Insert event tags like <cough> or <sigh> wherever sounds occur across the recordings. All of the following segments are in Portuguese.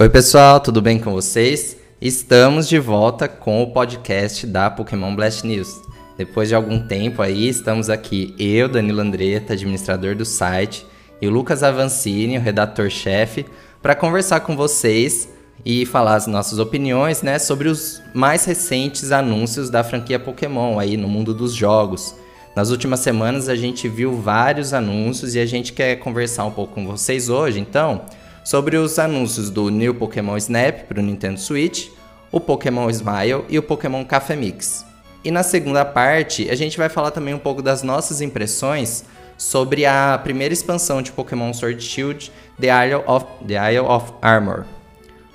Oi, pessoal, tudo bem com vocês? Estamos de volta com o podcast da Pokémon Blast News. Depois de algum tempo aí, estamos aqui eu, Danilo Andretta, administrador do site, e o Lucas Avancini, o redator-chefe, para conversar com vocês e falar as nossas opiniões, né, sobre os mais recentes anúncios da franquia Pokémon aí no mundo dos jogos. Nas últimas semanas a gente viu vários anúncios e a gente quer conversar um pouco com vocês hoje, então, sobre os anúncios do New Pokémon Snap para o Nintendo Switch, o Pokémon Smile e o Pokémon Café Mix. E na segunda parte, a gente vai falar também um pouco das nossas impressões sobre a primeira expansão de Pokémon Sword Shield, The Isle of, The Isle of Armor.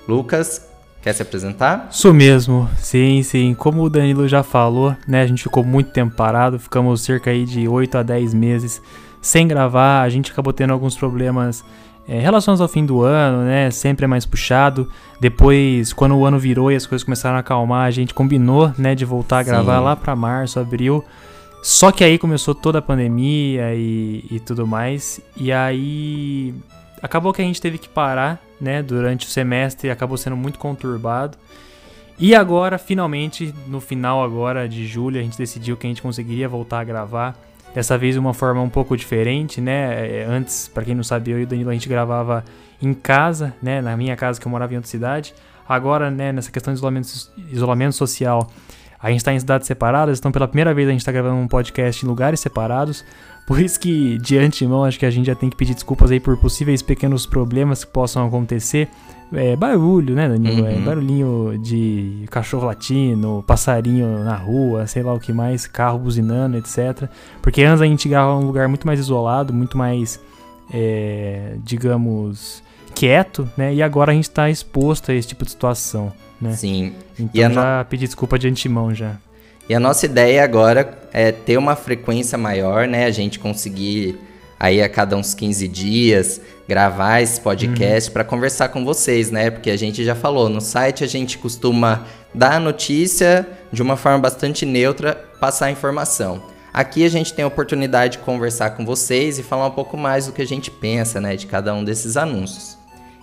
Lucas, quer se apresentar? Isso mesmo, sim, sim. Como o Danilo já falou, né, a gente ficou muito tempo parado, ficamos cerca aí de 8 a 10 meses sem gravar, a gente acabou tendo alguns problemas é, relações ao fim do ano, né? Sempre é mais puxado. Depois, quando o ano virou e as coisas começaram a acalmar, a gente combinou, né, de voltar a gravar Sim. lá para março, abril. Só que aí começou toda a pandemia e, e tudo mais. E aí acabou que a gente teve que parar, né, durante o semestre, acabou sendo muito conturbado. E agora, finalmente, no final agora de julho, a gente decidiu que a gente conseguiria voltar a gravar. Dessa vez uma forma um pouco diferente, né? É, antes, para quem não sabe, eu e o Danilo a gente gravava em casa, né? Na minha casa que eu morava em outra cidade. Agora, né, nessa questão de isolamento, isolamento social, a gente está em cidades separadas, então pela primeira vez a gente está gravando um podcast em lugares separados. Por isso que, de antemão, acho que a gente já tem que pedir desculpas aí por possíveis pequenos problemas que possam acontecer. É, barulho, né, Danilo? É uhum. É, barulhinho de cachorro latino, passarinho na rua, sei lá o que mais, carro buzinando, etc. Porque antes a gente grava um lugar muito mais isolado, muito mais, é, digamos, quieto, né? E agora a gente está exposto a esse tipo de situação, né? Sim. Então já no... pedi desculpa de antemão já. E a nossa ideia agora é ter uma frequência maior, né? A gente conseguir aí a cada uns 15 dias gravar esse podcast uhum. para conversar com vocês, né? Porque a gente já falou, no site a gente costuma dar a notícia de uma forma bastante neutra, passar a informação. Aqui a gente tem a oportunidade de conversar com vocês e falar um pouco mais do que a gente pensa, né, de cada um desses anúncios.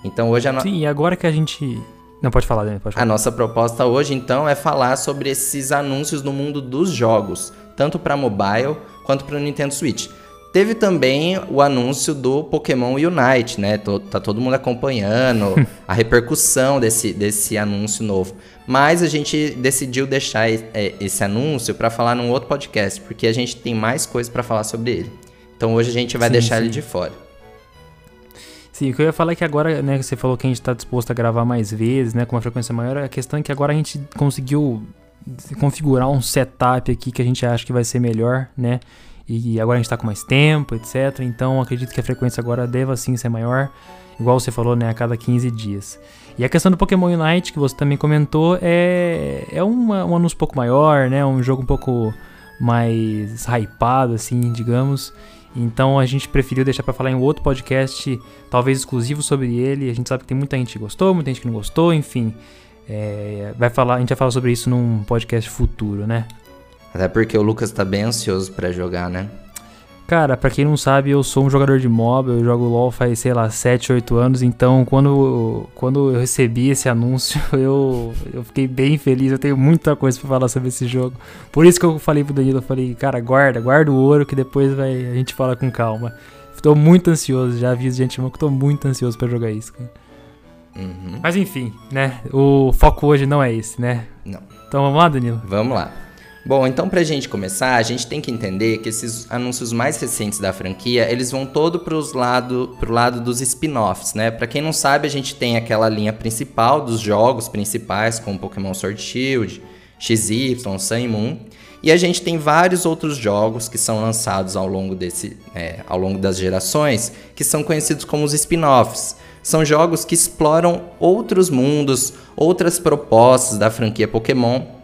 Então hoje a no... Sim, e agora que a gente não, pode falar, Daniel, pode falar. A nossa proposta hoje, então, é falar sobre esses anúncios no mundo dos jogos, tanto para mobile quanto para o Nintendo Switch. Teve também o anúncio do Pokémon Unite, né? Tá todo mundo acompanhando <laughs> a repercussão desse, desse anúncio novo. Mas a gente decidiu deixar é, esse anúncio para falar num outro podcast, porque a gente tem mais coisas para falar sobre ele. Então hoje a gente vai sim, deixar sim. ele de fora. Sim, o que eu ia falar é que agora, né, você falou que a gente está disposto a gravar mais vezes, né, com uma frequência maior, a questão é que agora a gente conseguiu configurar um setup aqui que a gente acha que vai ser melhor, né, e agora a gente está com mais tempo, etc. Então acredito que a frequência agora deva sim ser maior, igual você falou, né, a cada 15 dias. E a questão do Pokémon Unite, que você também comentou, é, é uma, um anúncio um pouco maior, né, um jogo um pouco mais hypado, assim, digamos. Então a gente preferiu deixar para falar em outro podcast, talvez exclusivo sobre ele. A gente sabe que tem muita gente que gostou, muita gente que não gostou, enfim. É, vai falar, a gente vai falar sobre isso num podcast futuro, né? Até porque o Lucas tá bem ansioso para jogar, né? Cara, pra quem não sabe, eu sou um jogador de mob, eu jogo LoL faz, sei lá, 7, 8 anos, então quando, quando eu recebi esse anúncio, <laughs> eu, eu fiquei bem feliz, eu tenho muita coisa pra falar sobre esse jogo. Por isso que eu falei pro Danilo, eu falei, cara, guarda, guarda o ouro que depois vai, a gente fala com calma. Tô muito ansioso, já aviso de antemão que tô muito ansioso para jogar isso, cara. Uhum. Mas enfim, né, o foco hoje não é esse, né? Não. Então vamos lá, Danilo? Vamos lá. Bom, então pra gente começar, a gente tem que entender que esses anúncios mais recentes da franquia, eles vão todo pros lado, pro lado dos spin-offs, né? Pra quem não sabe, a gente tem aquela linha principal dos jogos principais, como Pokémon Sword Shield, XY, Sun e Moon. E a gente tem vários outros jogos que são lançados ao longo, desse, é, ao longo das gerações, que são conhecidos como os spin-offs. São jogos que exploram outros mundos, outras propostas da franquia Pokémon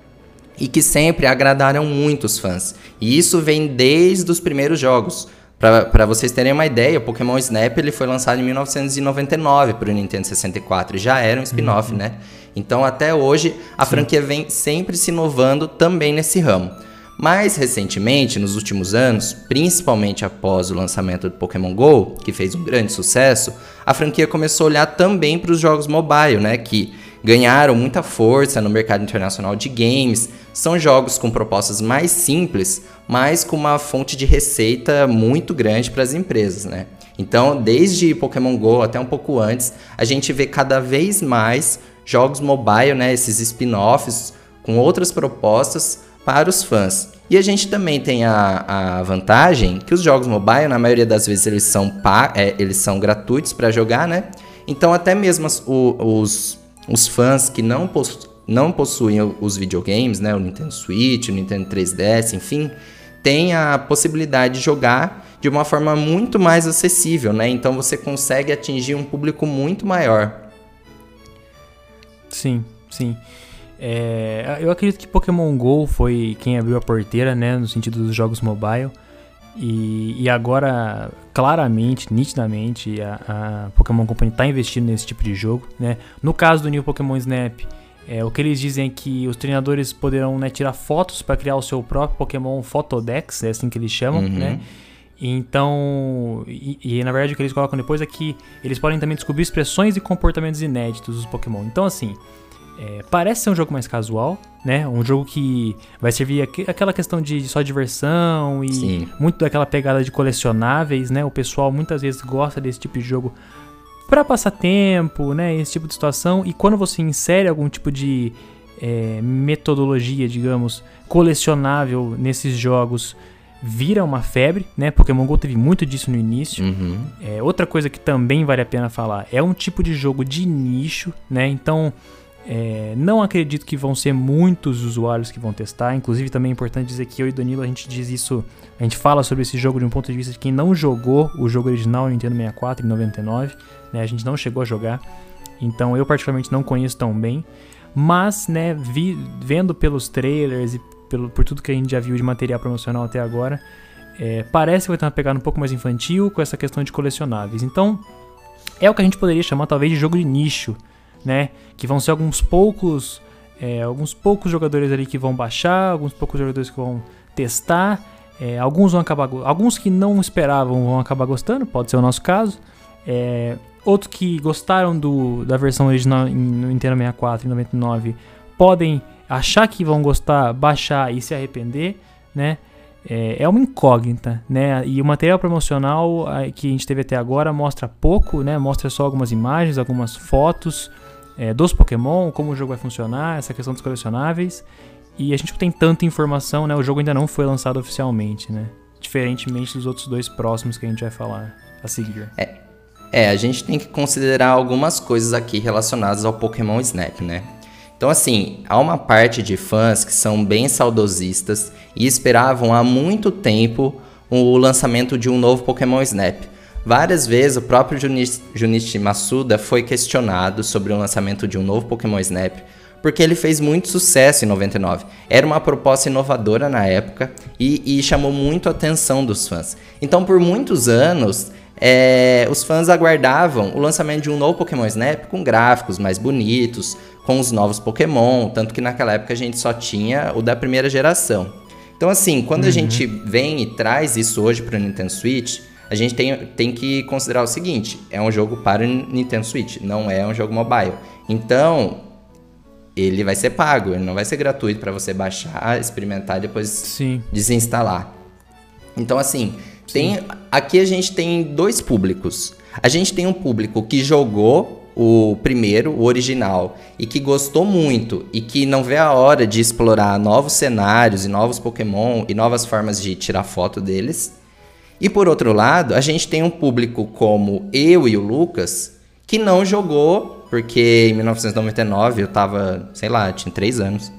e que sempre agradaram muitos fãs. E isso vem desde os primeiros jogos. Para vocês terem uma ideia, o Pokémon Snap ele foi lançado em 1999 para o Nintendo 64 e já era um spin-off, uhum. né? Então até hoje a Sim. franquia vem sempre se inovando também nesse ramo. Mais recentemente, nos últimos anos, principalmente após o lançamento do Pokémon Go, que fez um grande sucesso, a franquia começou a olhar também para os jogos mobile, né, que ganharam muita força no mercado internacional de games. São jogos com propostas mais simples, mas com uma fonte de receita muito grande para as empresas, né? Então, desde Pokémon Go até um pouco antes, a gente vê cada vez mais jogos mobile, né, esses spin-offs com outras propostas para os fãs. E a gente também tem a, a vantagem que os jogos mobile, na maioria das vezes, eles são, é, eles são gratuitos para jogar, né? Então, até mesmo os, os, os fãs que não, possu não possuem os videogames, né? O Nintendo Switch, o Nintendo 3DS, enfim, tem a possibilidade de jogar de uma forma muito mais acessível, né? Então, você consegue atingir um público muito maior. Sim, sim. É, eu acredito que Pokémon GO foi quem abriu a porteira, né, no sentido dos jogos mobile. E, e agora, claramente, nitidamente, a, a Pokémon Company está investindo nesse tipo de jogo. Né? No caso do New Pokémon Snap, é, o que eles dizem é que os treinadores poderão né, tirar fotos para criar o seu próprio Pokémon Photodex, é assim que eles chamam, uhum. né? Então, e, e, na verdade o que eles colocam depois é que eles podem também descobrir expressões e comportamentos inéditos dos Pokémon. Então, assim, é, parece ser um jogo mais casual, né? Um jogo que vai servir aqu aquela questão de só diversão e Sim. muito daquela pegada de colecionáveis, né? O pessoal muitas vezes gosta desse tipo de jogo para passar tempo, né? Esse tipo de situação. E quando você insere algum tipo de é, metodologia, digamos, colecionável nesses jogos, vira uma febre, né? Pokémon GO teve muito disso no início. Uhum. É, outra coisa que também vale a pena falar é um tipo de jogo de nicho, né? Então é, não acredito que vão ser muitos usuários que vão testar. Inclusive, também é importante dizer que eu e Danilo a gente diz isso, a gente fala sobre esse jogo de um ponto de vista de quem não jogou o jogo original Nintendo 64 em 99. Né, a gente não chegou a jogar, então eu particularmente não conheço tão bem. Mas, né, vi, vendo pelos trailers e pelo, por tudo que a gente já viu de material promocional até agora, é, parece que vai ter uma pegada um pouco mais infantil com essa questão de colecionáveis. Então, é o que a gente poderia chamar talvez de jogo de nicho né? Que vão ser alguns poucos, é, alguns poucos jogadores ali que vão baixar, alguns poucos jogadores que vão testar. É, alguns vão acabar, alguns que não esperavam vão acabar gostando, pode ser o nosso caso. É, outros que gostaram do, da versão original no Nintendo 64 em 99 podem achar que vão gostar, baixar e se arrepender, né? É, é uma incógnita, né? E o material promocional que a gente teve até agora mostra pouco, né? Mostra só algumas imagens, algumas fotos é, dos Pokémon, como o jogo vai funcionar, essa questão dos colecionáveis. E a gente não tem tanta informação, né? O jogo ainda não foi lançado oficialmente, né? Diferentemente dos outros dois próximos que a gente vai falar a seguir. É, é a gente tem que considerar algumas coisas aqui relacionadas ao Pokémon Snap, né? Então, assim, há uma parte de fãs que são bem saudosistas e esperavam há muito tempo o lançamento de um novo Pokémon Snap. Várias vezes o próprio Junichi Masuda foi questionado sobre o lançamento de um novo Pokémon Snap, porque ele fez muito sucesso em 99. Era uma proposta inovadora na época e, e chamou muito a atenção dos fãs. Então, por muitos anos, é, os fãs aguardavam o lançamento de um novo Pokémon Snap com gráficos mais bonitos, com os novos Pokémon, tanto que naquela época a gente só tinha o da primeira geração. Então, assim, quando uhum. a gente vem e traz isso hoje para o Nintendo Switch, a gente tem, tem que considerar o seguinte: é um jogo para o Nintendo Switch, não é um jogo mobile. Então, ele vai ser pago, ele não vai ser gratuito para você baixar, experimentar e depois Sim. desinstalar. Então, assim, tem, aqui a gente tem dois públicos. A gente tem um público que jogou o primeiro, o original, e que gostou muito e que não vê a hora de explorar novos cenários e novos Pokémon e novas formas de tirar foto deles. E por outro lado, a gente tem um público como eu e o Lucas que não jogou, porque em 1999 eu tava, sei lá, tinha 3 anos.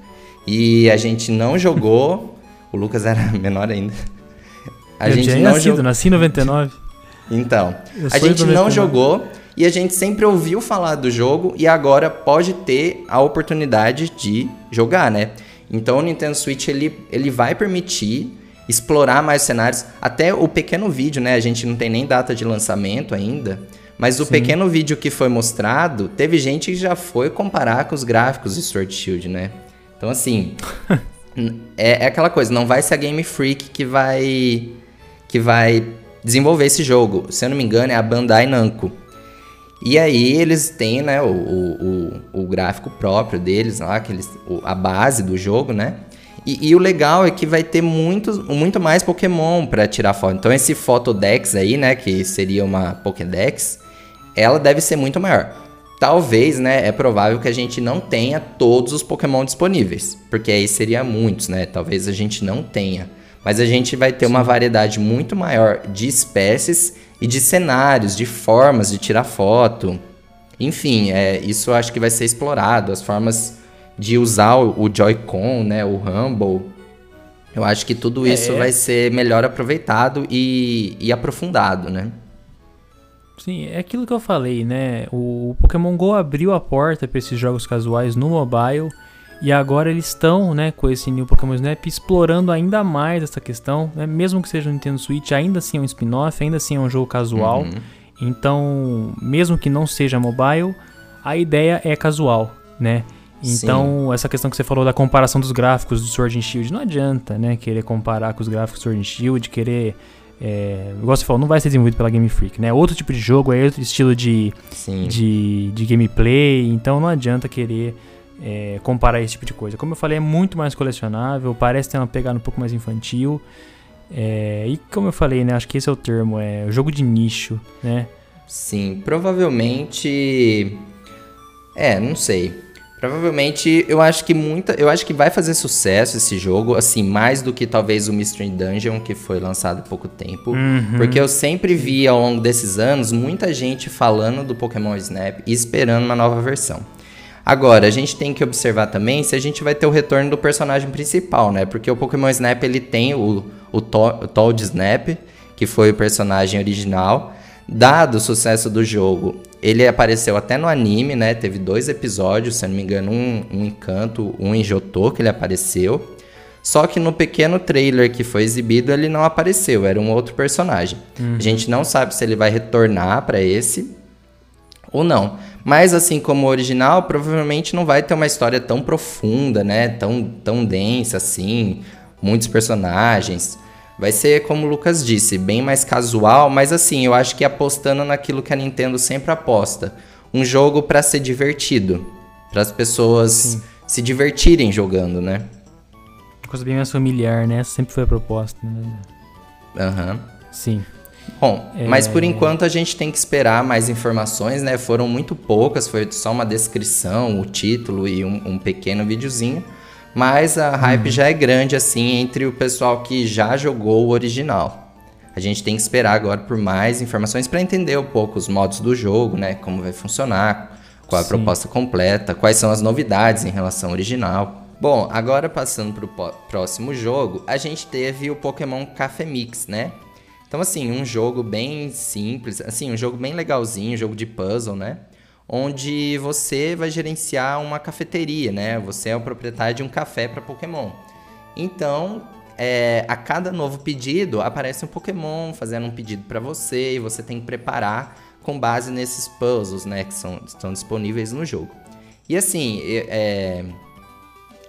E a gente não jogou. <laughs> o Lucas era <laughs> menor ainda. A eu gente tinha não nascido, jog... nasci em 99. Então, a gente não jogou e a gente sempre ouviu falar do jogo e agora pode ter a oportunidade de jogar, né? Então o Nintendo Switch ele, ele vai permitir explorar mais cenários. Até o pequeno vídeo, né? A gente não tem nem data de lançamento ainda. Mas o Sim. pequeno vídeo que foi mostrado, teve gente que já foi comparar com os gráficos de Sword Shield, né? Então, assim, <laughs> é, é aquela coisa, não vai ser a Game Freak que vai que vai desenvolver esse jogo. Se eu não me engano, é a Bandai Namco. E aí eles têm, né, o, o, o, gráfico próprio deles lá, aqueles, a base do jogo, né? E, e, o legal é que vai ter muito, muito mais Pokémon para tirar foto. Então esse Photodex aí, né, que seria uma Pokédex, ela deve ser muito maior. Talvez, né, é provável que a gente não tenha todos os Pokémon disponíveis, porque aí seria muitos, né? Talvez a gente não tenha. Mas a gente vai ter uma variedade muito maior de espécies e de cenários, de formas de tirar foto. Enfim, é, isso acho que vai ser explorado, as formas de usar o, o Joy-Con, né, o Rumble. Eu acho que tudo é, isso é. vai ser melhor aproveitado e, e aprofundado, né? Sim, é aquilo que eu falei, né? O Pokémon Go abriu a porta para esses jogos casuais no mobile e agora eles estão, né, com esse New Pokémon Snap explorando ainda mais essa questão, né? Mesmo que seja um Nintendo Switch, ainda assim é um spin-off, ainda assim é um jogo casual. Uhum. Então, mesmo que não seja mobile, a ideia é casual, né? Então, Sim. essa questão que você falou da comparação dos gráficos do Sword and Shield, não adianta, né? Querer comparar com os gráficos do Sword and Shield, querer é, igual você falou, não vai ser desenvolvido pela Game Freak, né? Outro tipo de jogo, é outro estilo de, de, de, gameplay, então não adianta querer é, comparar esse tipo de coisa. Como eu falei, é muito mais colecionável, parece ter uma pegada um pouco mais infantil. É, e como eu falei, né? Acho que esse é o termo, é o jogo de nicho, né? Sim, provavelmente. É, não sei. Provavelmente, eu acho que muita, eu acho que vai fazer sucesso esse jogo, assim, mais do que talvez o Mystery Dungeon que foi lançado há pouco tempo, uhum. porque eu sempre vi ao longo desses anos muita gente falando do Pokémon Snap e esperando uma nova versão. Agora, a gente tem que observar também se a gente vai ter o retorno do personagem principal, né? Porque o Pokémon Snap ele tem o, o, to, o Toad Snap, que foi o personagem original, Dado o sucesso do jogo, ele apareceu até no anime, né? Teve dois episódios, se não me engano, um, um em Canto, um em Jotô, que ele apareceu. Só que no pequeno trailer que foi exibido, ele não apareceu, era um outro personagem. Uhum. A gente não sabe se ele vai retornar para esse ou não. Mas assim como o original, provavelmente não vai ter uma história tão profunda, né? Tão, tão densa assim, muitos personagens. Vai ser, como o Lucas disse, bem mais casual, mas assim, eu acho que apostando naquilo que a Nintendo sempre aposta. Um jogo para ser divertido. Para as pessoas Sim. se divertirem jogando, né? Coisa bem mais familiar, né? Sempre foi a proposta, né? Aham. Uhum. Sim. Bom, é... mas por enquanto a gente tem que esperar mais informações, né? Foram muito poucas, foi só uma descrição, o título e um, um pequeno videozinho. Mas a hype uhum. já é grande assim entre o pessoal que já jogou o original. A gente tem que esperar agora por mais informações para entender um pouco os modos do jogo, né? Como vai funcionar, qual a Sim. proposta completa, quais são as novidades em relação ao original. Bom, agora passando para o próximo jogo, a gente teve o Pokémon Café Mix, né? Então, assim, um jogo bem simples, assim, um jogo bem legalzinho, um jogo de puzzle, né? Onde você vai gerenciar uma cafeteria, né? Você é o proprietário de um café para Pokémon. Então, é, a cada novo pedido aparece um Pokémon fazendo um pedido para você e você tem que preparar com base nesses puzzles, né? Que são, estão disponíveis no jogo. E assim, é,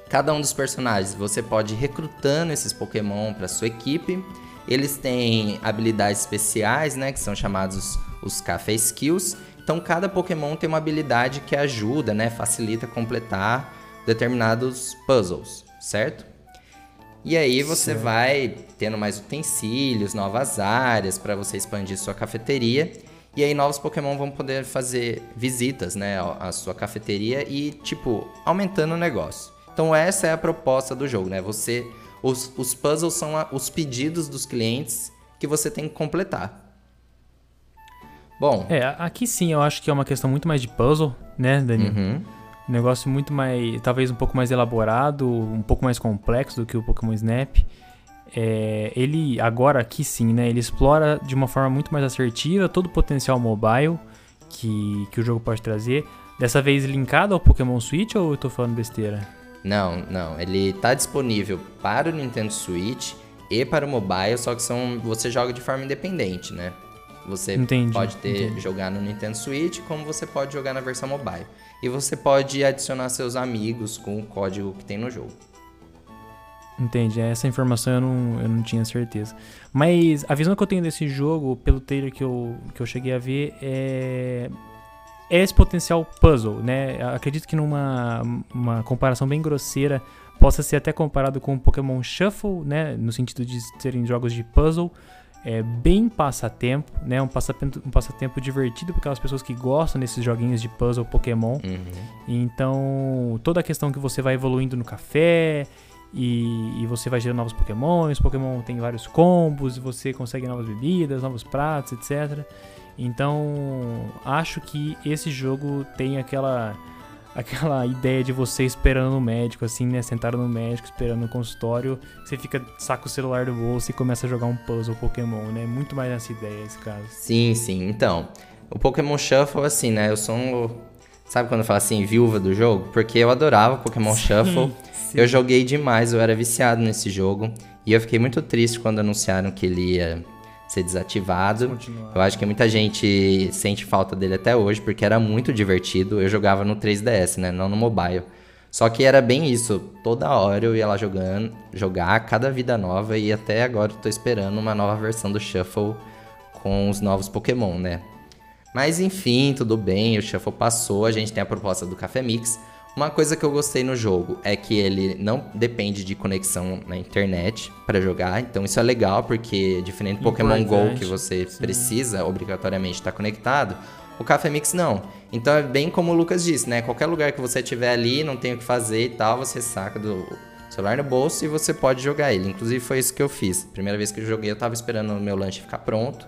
cada um dos personagens você pode ir recrutando esses Pokémon para sua equipe. Eles têm habilidades especiais, né? Que são chamados os, os Café Skills então cada Pokémon tem uma habilidade que ajuda, né, facilita completar determinados puzzles, certo? E aí você certo. vai tendo mais utensílios, novas áreas para você expandir sua cafeteria. E aí novos Pokémon vão poder fazer visitas, né, à sua cafeteria e tipo aumentando o negócio. Então essa é a proposta do jogo, né? Você os, os puzzles são a, os pedidos dos clientes que você tem que completar. Bom. É, aqui sim eu acho que é uma questão muito mais de puzzle, né, Daniel? Uhum. Um negócio muito mais. talvez um pouco mais elaborado, um pouco mais complexo do que o Pokémon Snap. É, ele, agora aqui sim, né? Ele explora de uma forma muito mais assertiva todo o potencial mobile que, que o jogo pode trazer. Dessa vez linkado ao Pokémon Switch ou eu tô falando besteira? Não, não. Ele tá disponível para o Nintendo Switch e para o mobile, só que são, você joga de forma independente, né? Você entendi, pode ter entendi. jogar no Nintendo Switch, como você pode jogar na versão mobile. E você pode adicionar seus amigos com o código que tem no jogo. Entendi, essa informação eu não, eu não tinha certeza. Mas a visão que eu tenho desse jogo, pelo trailer que eu, que eu cheguei a ver, é, é esse potencial puzzle, né? Acredito que numa uma comparação bem grosseira possa ser até comparado com o Pokémon Shuffle, né? No sentido de serem jogos de puzzle. É bem passatempo, né? Um passatempo, um passatempo divertido para aquelas pessoas que gostam desses joguinhos de puzzle Pokémon. Uhum. Então, toda a questão que você vai evoluindo no café e, e, você vai gerando novos Pokémon. Os Pokémon tem vários combos, você consegue novas bebidas, novos pratos, etc. Então, acho que esse jogo tem aquela aquela ideia de você esperando no médico, assim, né? Sentado no médico, esperando no consultório. Você fica, saca o celular do bolso e começa a jogar um puzzle Pokémon, né? Muito mais nessa ideia, esse caso. Sim, sim. Então, o Pokémon Shuffle, assim, né? Eu sou um. Sabe quando fala assim, viúva do jogo? Porque eu adorava Pokémon sim, Shuffle. Sim. Eu joguei demais, eu era viciado nesse jogo. E eu fiquei muito triste quando anunciaram que ele ia ser desativado. Eu acho que muita gente sente falta dele até hoje, porque era muito divertido. Eu jogava no 3DS, né? Não no mobile. Só que era bem isso. Toda hora eu ia lá jogando, jogar cada vida nova e até agora eu tô esperando uma nova versão do Shuffle com os novos Pokémon, né? Mas enfim, tudo bem, o Shuffle passou, a gente tem a proposta do Café Mix. Uma coisa que eu gostei no jogo é que ele não depende de conexão na internet para jogar, então isso é legal porque diferente do Pokémon Go que você sim. precisa obrigatoriamente estar conectado, o Café Mix não. Então é bem como o Lucas disse, né? Qualquer lugar que você estiver ali, não tem o que fazer e tal, você saca do celular no bolso e você pode jogar ele. Inclusive foi isso que eu fiz. Primeira vez que eu joguei, eu tava esperando o meu lanche ficar pronto.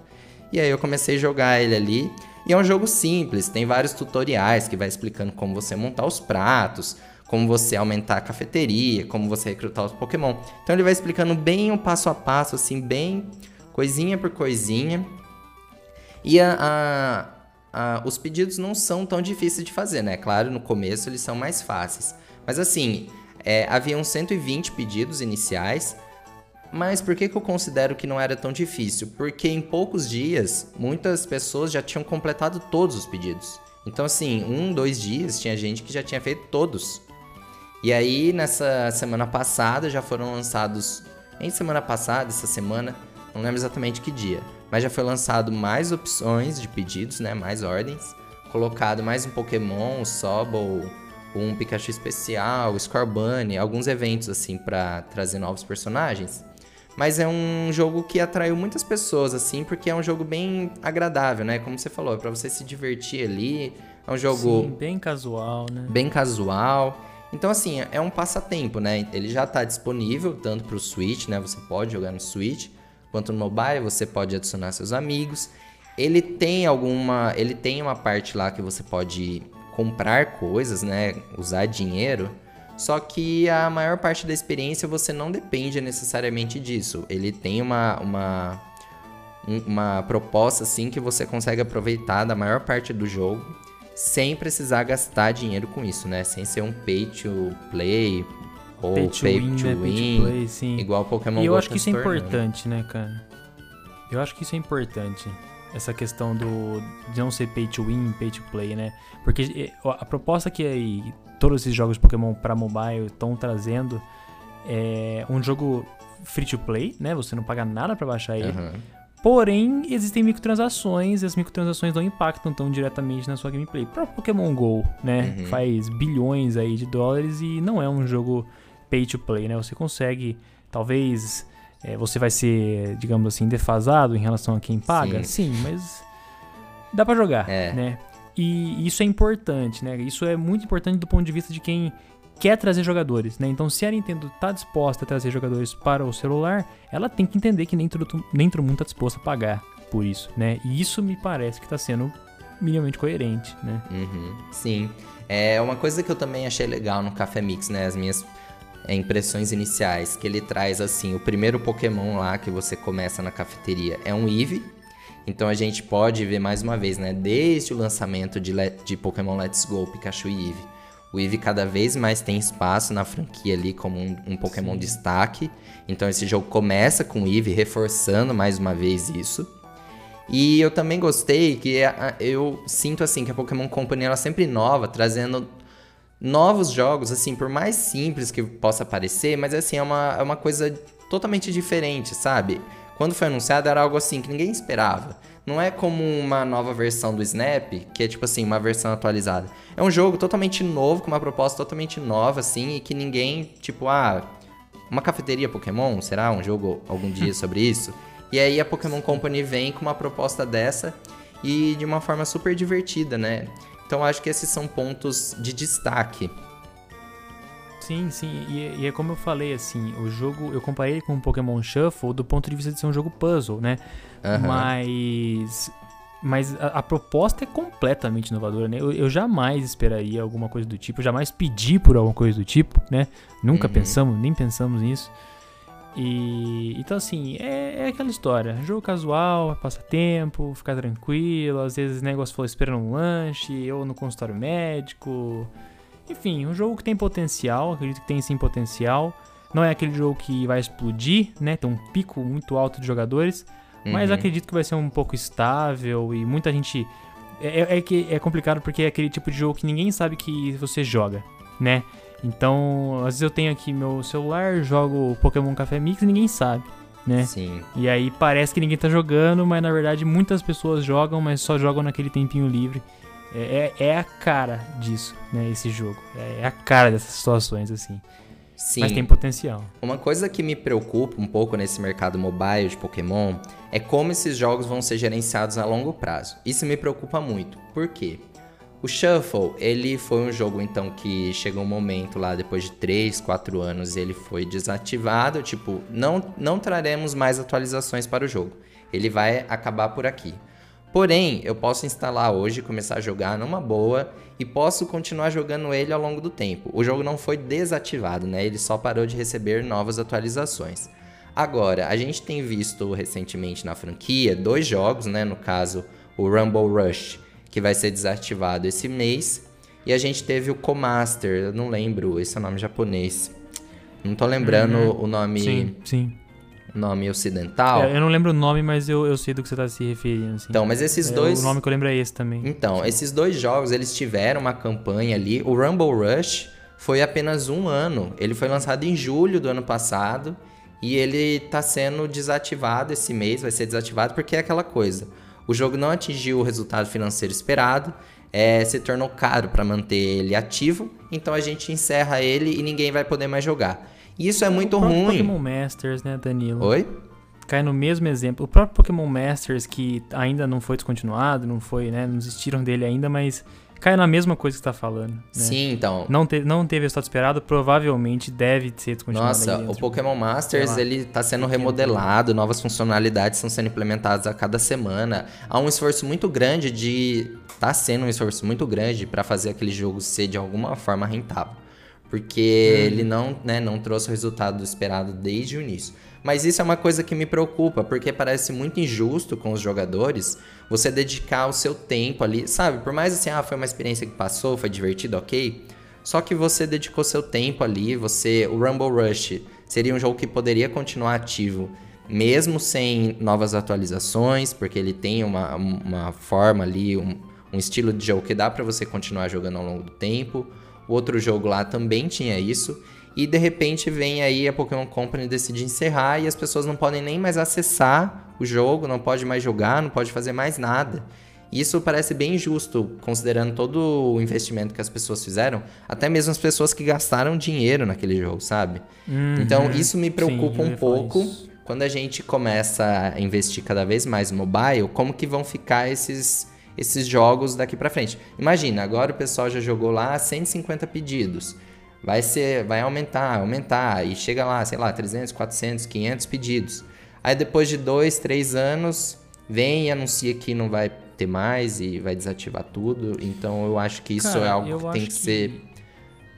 E aí eu comecei a jogar ele ali. E é um jogo simples, tem vários tutoriais que vai explicando como você montar os pratos, como você aumentar a cafeteria, como você recrutar os Pokémon. Então ele vai explicando bem o passo a passo, assim, bem coisinha por coisinha. E a, a, a, os pedidos não são tão difíceis de fazer, né? Claro, no começo eles são mais fáceis. Mas assim, é, haviam 120 pedidos iniciais, mas por que, que eu considero que não era tão difícil? Porque em poucos dias, muitas pessoas já tinham completado todos os pedidos. Então, assim, um, dois dias tinha gente que já tinha feito todos. E aí, nessa semana passada, já foram lançados. Em semana passada, essa semana, não lembro exatamente que dia, mas já foi lançado mais opções de pedidos, né? Mais ordens. Colocado mais um Pokémon, o Sobol, um Pikachu especial, Scorbunny, alguns eventos assim para trazer novos personagens. Mas é um jogo que atraiu muitas pessoas, assim, porque é um jogo bem agradável, né? Como você falou, é pra você se divertir ali. É um jogo. Sim, bem casual, né? Bem casual. Então, assim, é um passatempo, né? Ele já tá disponível tanto pro Switch, né? Você pode jogar no Switch, quanto no mobile, você pode adicionar seus amigos. Ele tem alguma. Ele tem uma parte lá que você pode comprar coisas, né? Usar dinheiro. Só que a maior parte da experiência você não depende necessariamente disso. Ele tem uma, uma, uma proposta assim que você consegue aproveitar da maior parte do jogo sem precisar gastar dinheiro com isso, né? Sem ser um pay to play ou pay to pay win, to, né? win pay to play, igual Pokémon E eu Go acho que isso é importante, né, cara? Eu acho que isso é importante essa questão do de não ser pay to win, pay to play, né? Porque eh, a proposta que aí todos esses jogos de Pokémon para mobile estão trazendo é um jogo free to play, né? Você não paga nada para baixar ele. Uhum. Porém, existem microtransações e as microtransações não impactam tão diretamente na sua gameplay. Para Pokémon Go, né? Uhum. Faz bilhões aí de dólares e não é um jogo pay to play, né? Você consegue, talvez é, você vai ser, digamos assim, defasado em relação a quem paga? Sim, Sim mas dá para jogar, é. né? E isso é importante, né? Isso é muito importante do ponto de vista de quem quer trazer jogadores, né? Então, se a Nintendo está disposta a trazer jogadores para o celular, ela tem que entender que nem todo, nem todo mundo está disposto a pagar por isso, né? E isso me parece que está sendo minimamente coerente, né? Uhum, sim. É uma coisa que eu também achei legal no Café Mix, né? As minhas é, impressões iniciais, que ele traz assim, o primeiro Pokémon lá que você começa na cafeteria é um Eevee. Então a gente pode ver mais uma vez, né, desde o lançamento de, Le de Pokémon Let's Go, Pikachu e Eevee. O Eevee cada vez mais tem espaço na franquia ali como um, um Pokémon Sim. destaque. Então esse jogo começa com o Eevee reforçando mais uma vez isso. E eu também gostei que eu sinto assim que a Pokémon Company ela sempre inova, trazendo novos jogos, assim, por mais simples que possa parecer, mas assim, é uma, é uma coisa totalmente diferente, sabe? Quando foi anunciado era algo assim que ninguém esperava. Não é como uma nova versão do Snap, que é tipo assim, uma versão atualizada. É um jogo totalmente novo, com uma proposta totalmente nova, assim, e que ninguém, tipo, ah, uma cafeteria Pokémon, será um jogo algum dia <laughs> sobre isso? E aí a Pokémon Company vem com uma proposta dessa e de uma forma super divertida, né? Então acho que esses são pontos de destaque. Sim, sim, e, e, é como eu falei, assim, o jogo, eu comparei com o Pokémon Shuffle do ponto de vista de ser um jogo puzzle, né? Uhum. Mas mas a, a, proposta é completamente inovadora, né? Eu, eu, jamais esperaria alguma coisa do tipo, eu jamais pedi por alguma coisa do tipo, né? Nunca uhum. pensamos, nem pensamos nisso. E então assim, é, é, aquela história, jogo casual, passatempo, ficar tranquilo, às vezes negócio for esperando um lanche ou no consultório médico. Enfim, um jogo que tem potencial, acredito que tem sim potencial. Não é aquele jogo que vai explodir, né? Tem um pico muito alto de jogadores, uhum. mas acredito que vai ser um pouco estável e muita gente é, é, é que é complicado porque é aquele tipo de jogo que ninguém sabe que você joga, né? Então, às vezes eu tenho aqui meu celular, jogo Pokémon Café Mix e ninguém sabe, né? Sim. E aí parece que ninguém tá jogando, mas na verdade muitas pessoas jogam, mas só jogam naquele tempinho livre. É, é, é a cara disso, né? Esse jogo. É, é a cara dessas situações, assim. Sim. Mas tem potencial. Uma coisa que me preocupa um pouco nesse mercado mobile de Pokémon é como esses jogos vão ser gerenciados a longo prazo. Isso me preocupa muito. Por quê? O Shuffle, ele foi um jogo então que chegou um momento lá depois de 3, 4 anos, ele foi desativado, tipo, não não traremos mais atualizações para o jogo. Ele vai acabar por aqui. Porém, eu posso instalar hoje, começar a jogar numa boa e posso continuar jogando ele ao longo do tempo. O jogo não foi desativado, né? Ele só parou de receber novas atualizações. Agora, a gente tem visto recentemente na franquia dois jogos, né? No caso, o Rumble Rush que vai ser desativado esse mês. E a gente teve o Comaster, eu não lembro, esse é o nome japonês. Não tô lembrando uhum. o nome. Sim, sim. Nome ocidental. É, eu não lembro o nome, mas eu, eu sei do que você tá se referindo. Assim. Então, mas esses é, dois. O nome que eu lembro é esse também. Então, esses dois jogos, eles tiveram uma campanha ali. O Rumble Rush foi apenas um ano. Ele foi lançado em julho do ano passado. E ele tá sendo desativado esse mês, vai ser desativado porque é aquela coisa o jogo não atingiu o resultado financeiro esperado, é, se tornou caro para manter ele ativo, então a gente encerra ele e ninguém vai poder mais jogar. Isso é muito o ruim. Pokémon Masters, né, Danilo? Oi? Cai no mesmo exemplo. O próprio Pokémon Masters, que ainda não foi descontinuado, não foi, né? Não desistiram dele ainda, mas cai na mesma coisa que você tá falando. Né? Sim, então. Não, te, não teve resultado esperado, provavelmente deve ser descontinuado. Nossa, o Pokémon Masters ele tá sendo remodelado, novas funcionalidades estão sendo implementadas a cada semana. Há um esforço muito grande de. tá sendo um esforço muito grande para fazer aquele jogo ser de alguma forma rentável. Porque hum. ele não, né, não trouxe o resultado esperado desde o início. Mas isso é uma coisa que me preocupa, porque parece muito injusto com os jogadores você dedicar o seu tempo ali, sabe? Por mais assim, ah, foi uma experiência que passou, foi divertido, ok. Só que você dedicou seu tempo ali, você. O Rumble Rush seria um jogo que poderia continuar ativo, mesmo sem novas atualizações, porque ele tem uma, uma forma ali, um, um estilo de jogo que dá para você continuar jogando ao longo do tempo. O outro jogo lá também tinha isso. E de repente vem aí a Pokémon Company decide encerrar e as pessoas não podem nem mais acessar o jogo, não pode mais jogar, não pode fazer mais nada. Isso parece bem injusto, considerando todo o investimento que as pessoas fizeram, até mesmo as pessoas que gastaram dinheiro naquele jogo, sabe? Uhum, então isso me preocupa sim, um pouco quando a gente começa a investir cada vez mais no mobile, como que vão ficar esses esses jogos daqui para frente. Imagina, agora o pessoal já jogou lá 150 pedidos vai ser, vai aumentar, aumentar e chega lá, sei lá, 300, 400, 500 pedidos. Aí depois de dois, três anos, vem e anuncia que não vai ter mais e vai desativar tudo. Então eu acho que isso Cara, é algo que tem que, que, ser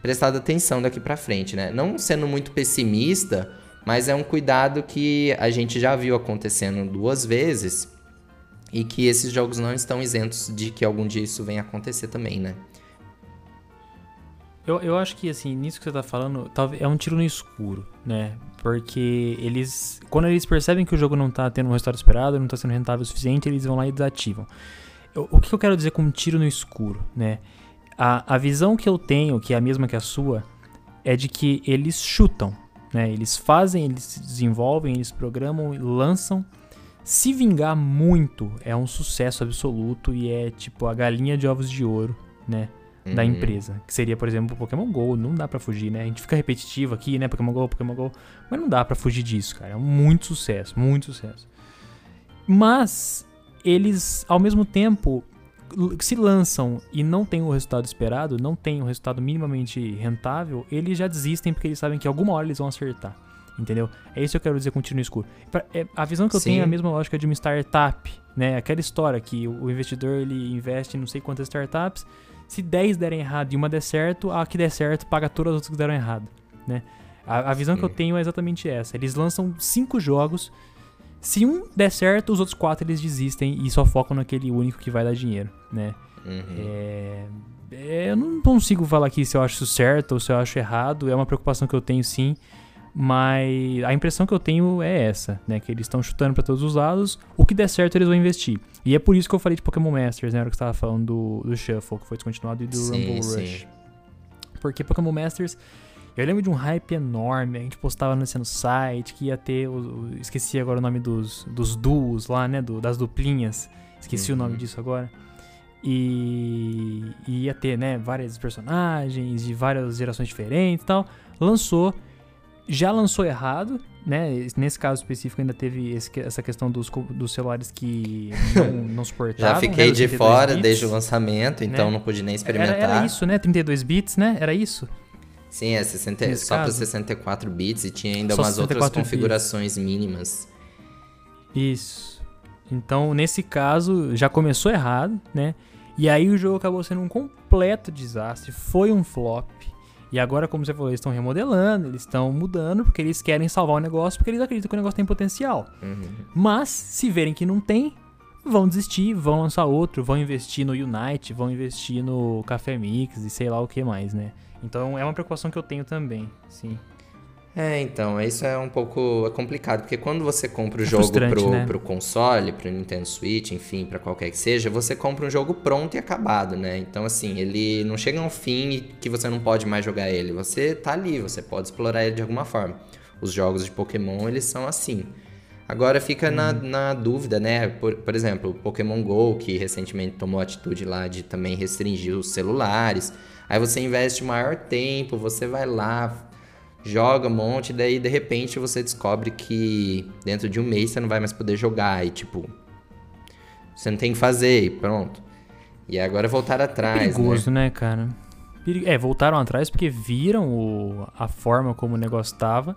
prestado atenção daqui para frente, né? Não sendo muito pessimista, mas é um cuidado que a gente já viu acontecendo duas vezes e que esses jogos não estão isentos de que algum dia isso venha acontecer também, né? Eu, eu acho que, assim, nisso que você tá falando, é um tiro no escuro, né? Porque eles. Quando eles percebem que o jogo não tá tendo um resultado esperado, não tá sendo rentável o suficiente, eles vão lá e desativam. Eu, o que eu quero dizer com um tiro no escuro, né? A, a visão que eu tenho, que é a mesma que a sua, é de que eles chutam, né? Eles fazem, eles desenvolvem, eles programam, lançam. Se vingar muito, é um sucesso absoluto e é tipo a galinha de ovos de ouro, né? Uhum. Da empresa. Que seria, por exemplo, o Pokémon GO. Não dá para fugir, né? A gente fica repetitivo aqui, né? Pokémon GO, Pokémon GO. Mas não dá para fugir disso, cara. É muito sucesso, muito sucesso. Mas eles, ao mesmo tempo, se lançam e não tem o resultado esperado, não tem o resultado minimamente rentável, eles já desistem porque eles sabem que alguma hora eles vão acertar. Entendeu? É isso que eu quero dizer com tiro no escuro. É, a visão que eu Sim. tenho é a mesma lógica de uma startup, né? Aquela história que o investidor ele investe em não sei quantas startups, se 10 derem errado e uma der certo, a que der certo paga todas as outras que deram errado, né? A, a visão Sim. que eu tenho é exatamente essa. Eles lançam cinco jogos, se um der certo, os outros quatro eles desistem e só focam naquele único que vai dar dinheiro, né? Uhum. É, é, eu não consigo falar aqui se eu acho certo ou se eu acho errado. É uma preocupação que eu tenho sim. Mas a impressão que eu tenho é essa, né? Que eles estão chutando para todos os lados. O que der certo, eles vão investir. E é por isso que eu falei de Pokémon Masters, né? Era que você tava falando do, do Shuffle, que foi descontinuado, e do sim, Rumble sim. Rush. Porque Pokémon Masters. Eu lembro de um hype enorme. A gente postava no site que ia ter. Esqueci agora o nome dos, dos duos lá, né? Do, das duplinhas. Esqueci uhum. o nome uhum. disso agora. E, e ia ter, né? Vários personagens de várias gerações diferentes e tal. Lançou já lançou errado, né? Nesse caso específico ainda teve esse, essa questão dos, dos celulares que não, <laughs> não suportavam. já fiquei de fora bits, desde o lançamento, então né? não pude nem experimentar. Era, era, isso, né? 32 bits, né? Era isso? Sim, é 60, só para 64 bits e tinha ainda só umas outras configurações bits. mínimas. Isso. Então, nesse caso, já começou errado, né? E aí o jogo acabou sendo um completo desastre, foi um flop. E agora, como você falou, eles estão remodelando, eles estão mudando, porque eles querem salvar o negócio, porque eles acreditam que o negócio tem potencial. Uhum. Mas, se verem que não tem, vão desistir, vão lançar outro, vão investir no Unite, vão investir no Café Mix e sei lá o que mais, né? Então é uma preocupação que eu tenho também, sim. É, então, isso é um pouco é complicado, porque quando você compra o é jogo pro, né? pro console, pro Nintendo Switch, enfim, para qualquer que seja, você compra um jogo pronto e acabado, né? Então, assim, ele não chega a um fim que você não pode mais jogar ele. Você tá ali, você pode explorar ele de alguma forma. Os jogos de Pokémon, eles são assim. Agora fica na, uhum. na dúvida, né? Por, por exemplo, o Pokémon GO, que recentemente tomou a atitude lá de também restringir os celulares. Aí você investe maior tempo, você vai lá, joga um monte, daí de repente você descobre que dentro de um mês você não vai mais poder jogar e tipo. Você não tem que fazer e pronto. E agora voltar atrás. É perigoso, né, né cara? É, voltaram atrás porque viram o, a forma como o negócio estava.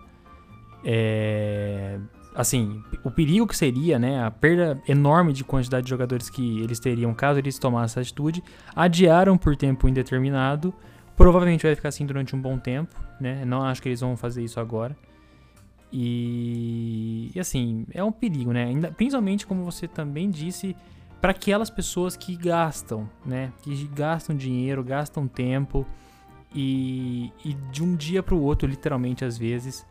É, assim, o perigo que seria, né, a perda enorme de quantidade de jogadores que eles teriam caso eles tomassem essa atitude, adiaram por tempo indeterminado Provavelmente vai ficar assim durante um bom tempo, né? Não acho que eles vão fazer isso agora. E, e assim, é um perigo, né? Ainda, principalmente como você também disse, para aquelas pessoas que gastam, né? Que gastam dinheiro, gastam tempo e, e de um dia para o outro, literalmente às vezes,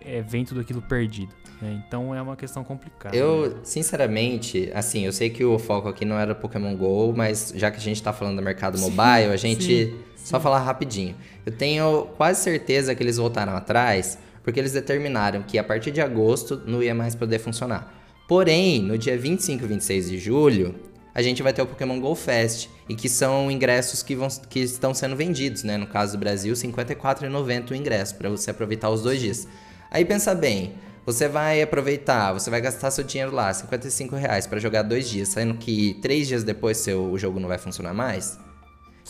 é, vem tudo aquilo perdido. Né? Então é uma questão complicada. Eu, né? sinceramente, assim, eu sei que o foco aqui não era Pokémon GO, mas já que a gente tá falando do mercado mobile, a gente. Sim, sim. Só falar rapidinho. Eu tenho quase certeza que eles voltaram atrás, porque eles determinaram que a partir de agosto não ia mais poder funcionar. Porém, no dia 25 e 26 de julho, a gente vai ter o Pokémon Go Fest, e que são ingressos que, vão, que estão sendo vendidos, né? No caso do Brasil, R$ 54,90 o ingresso, para você aproveitar os dois dias. Aí pensa bem, você vai aproveitar, você vai gastar seu dinheiro lá, 55 reais, para jogar dois dias, sendo que três dias depois seu, o jogo não vai funcionar mais?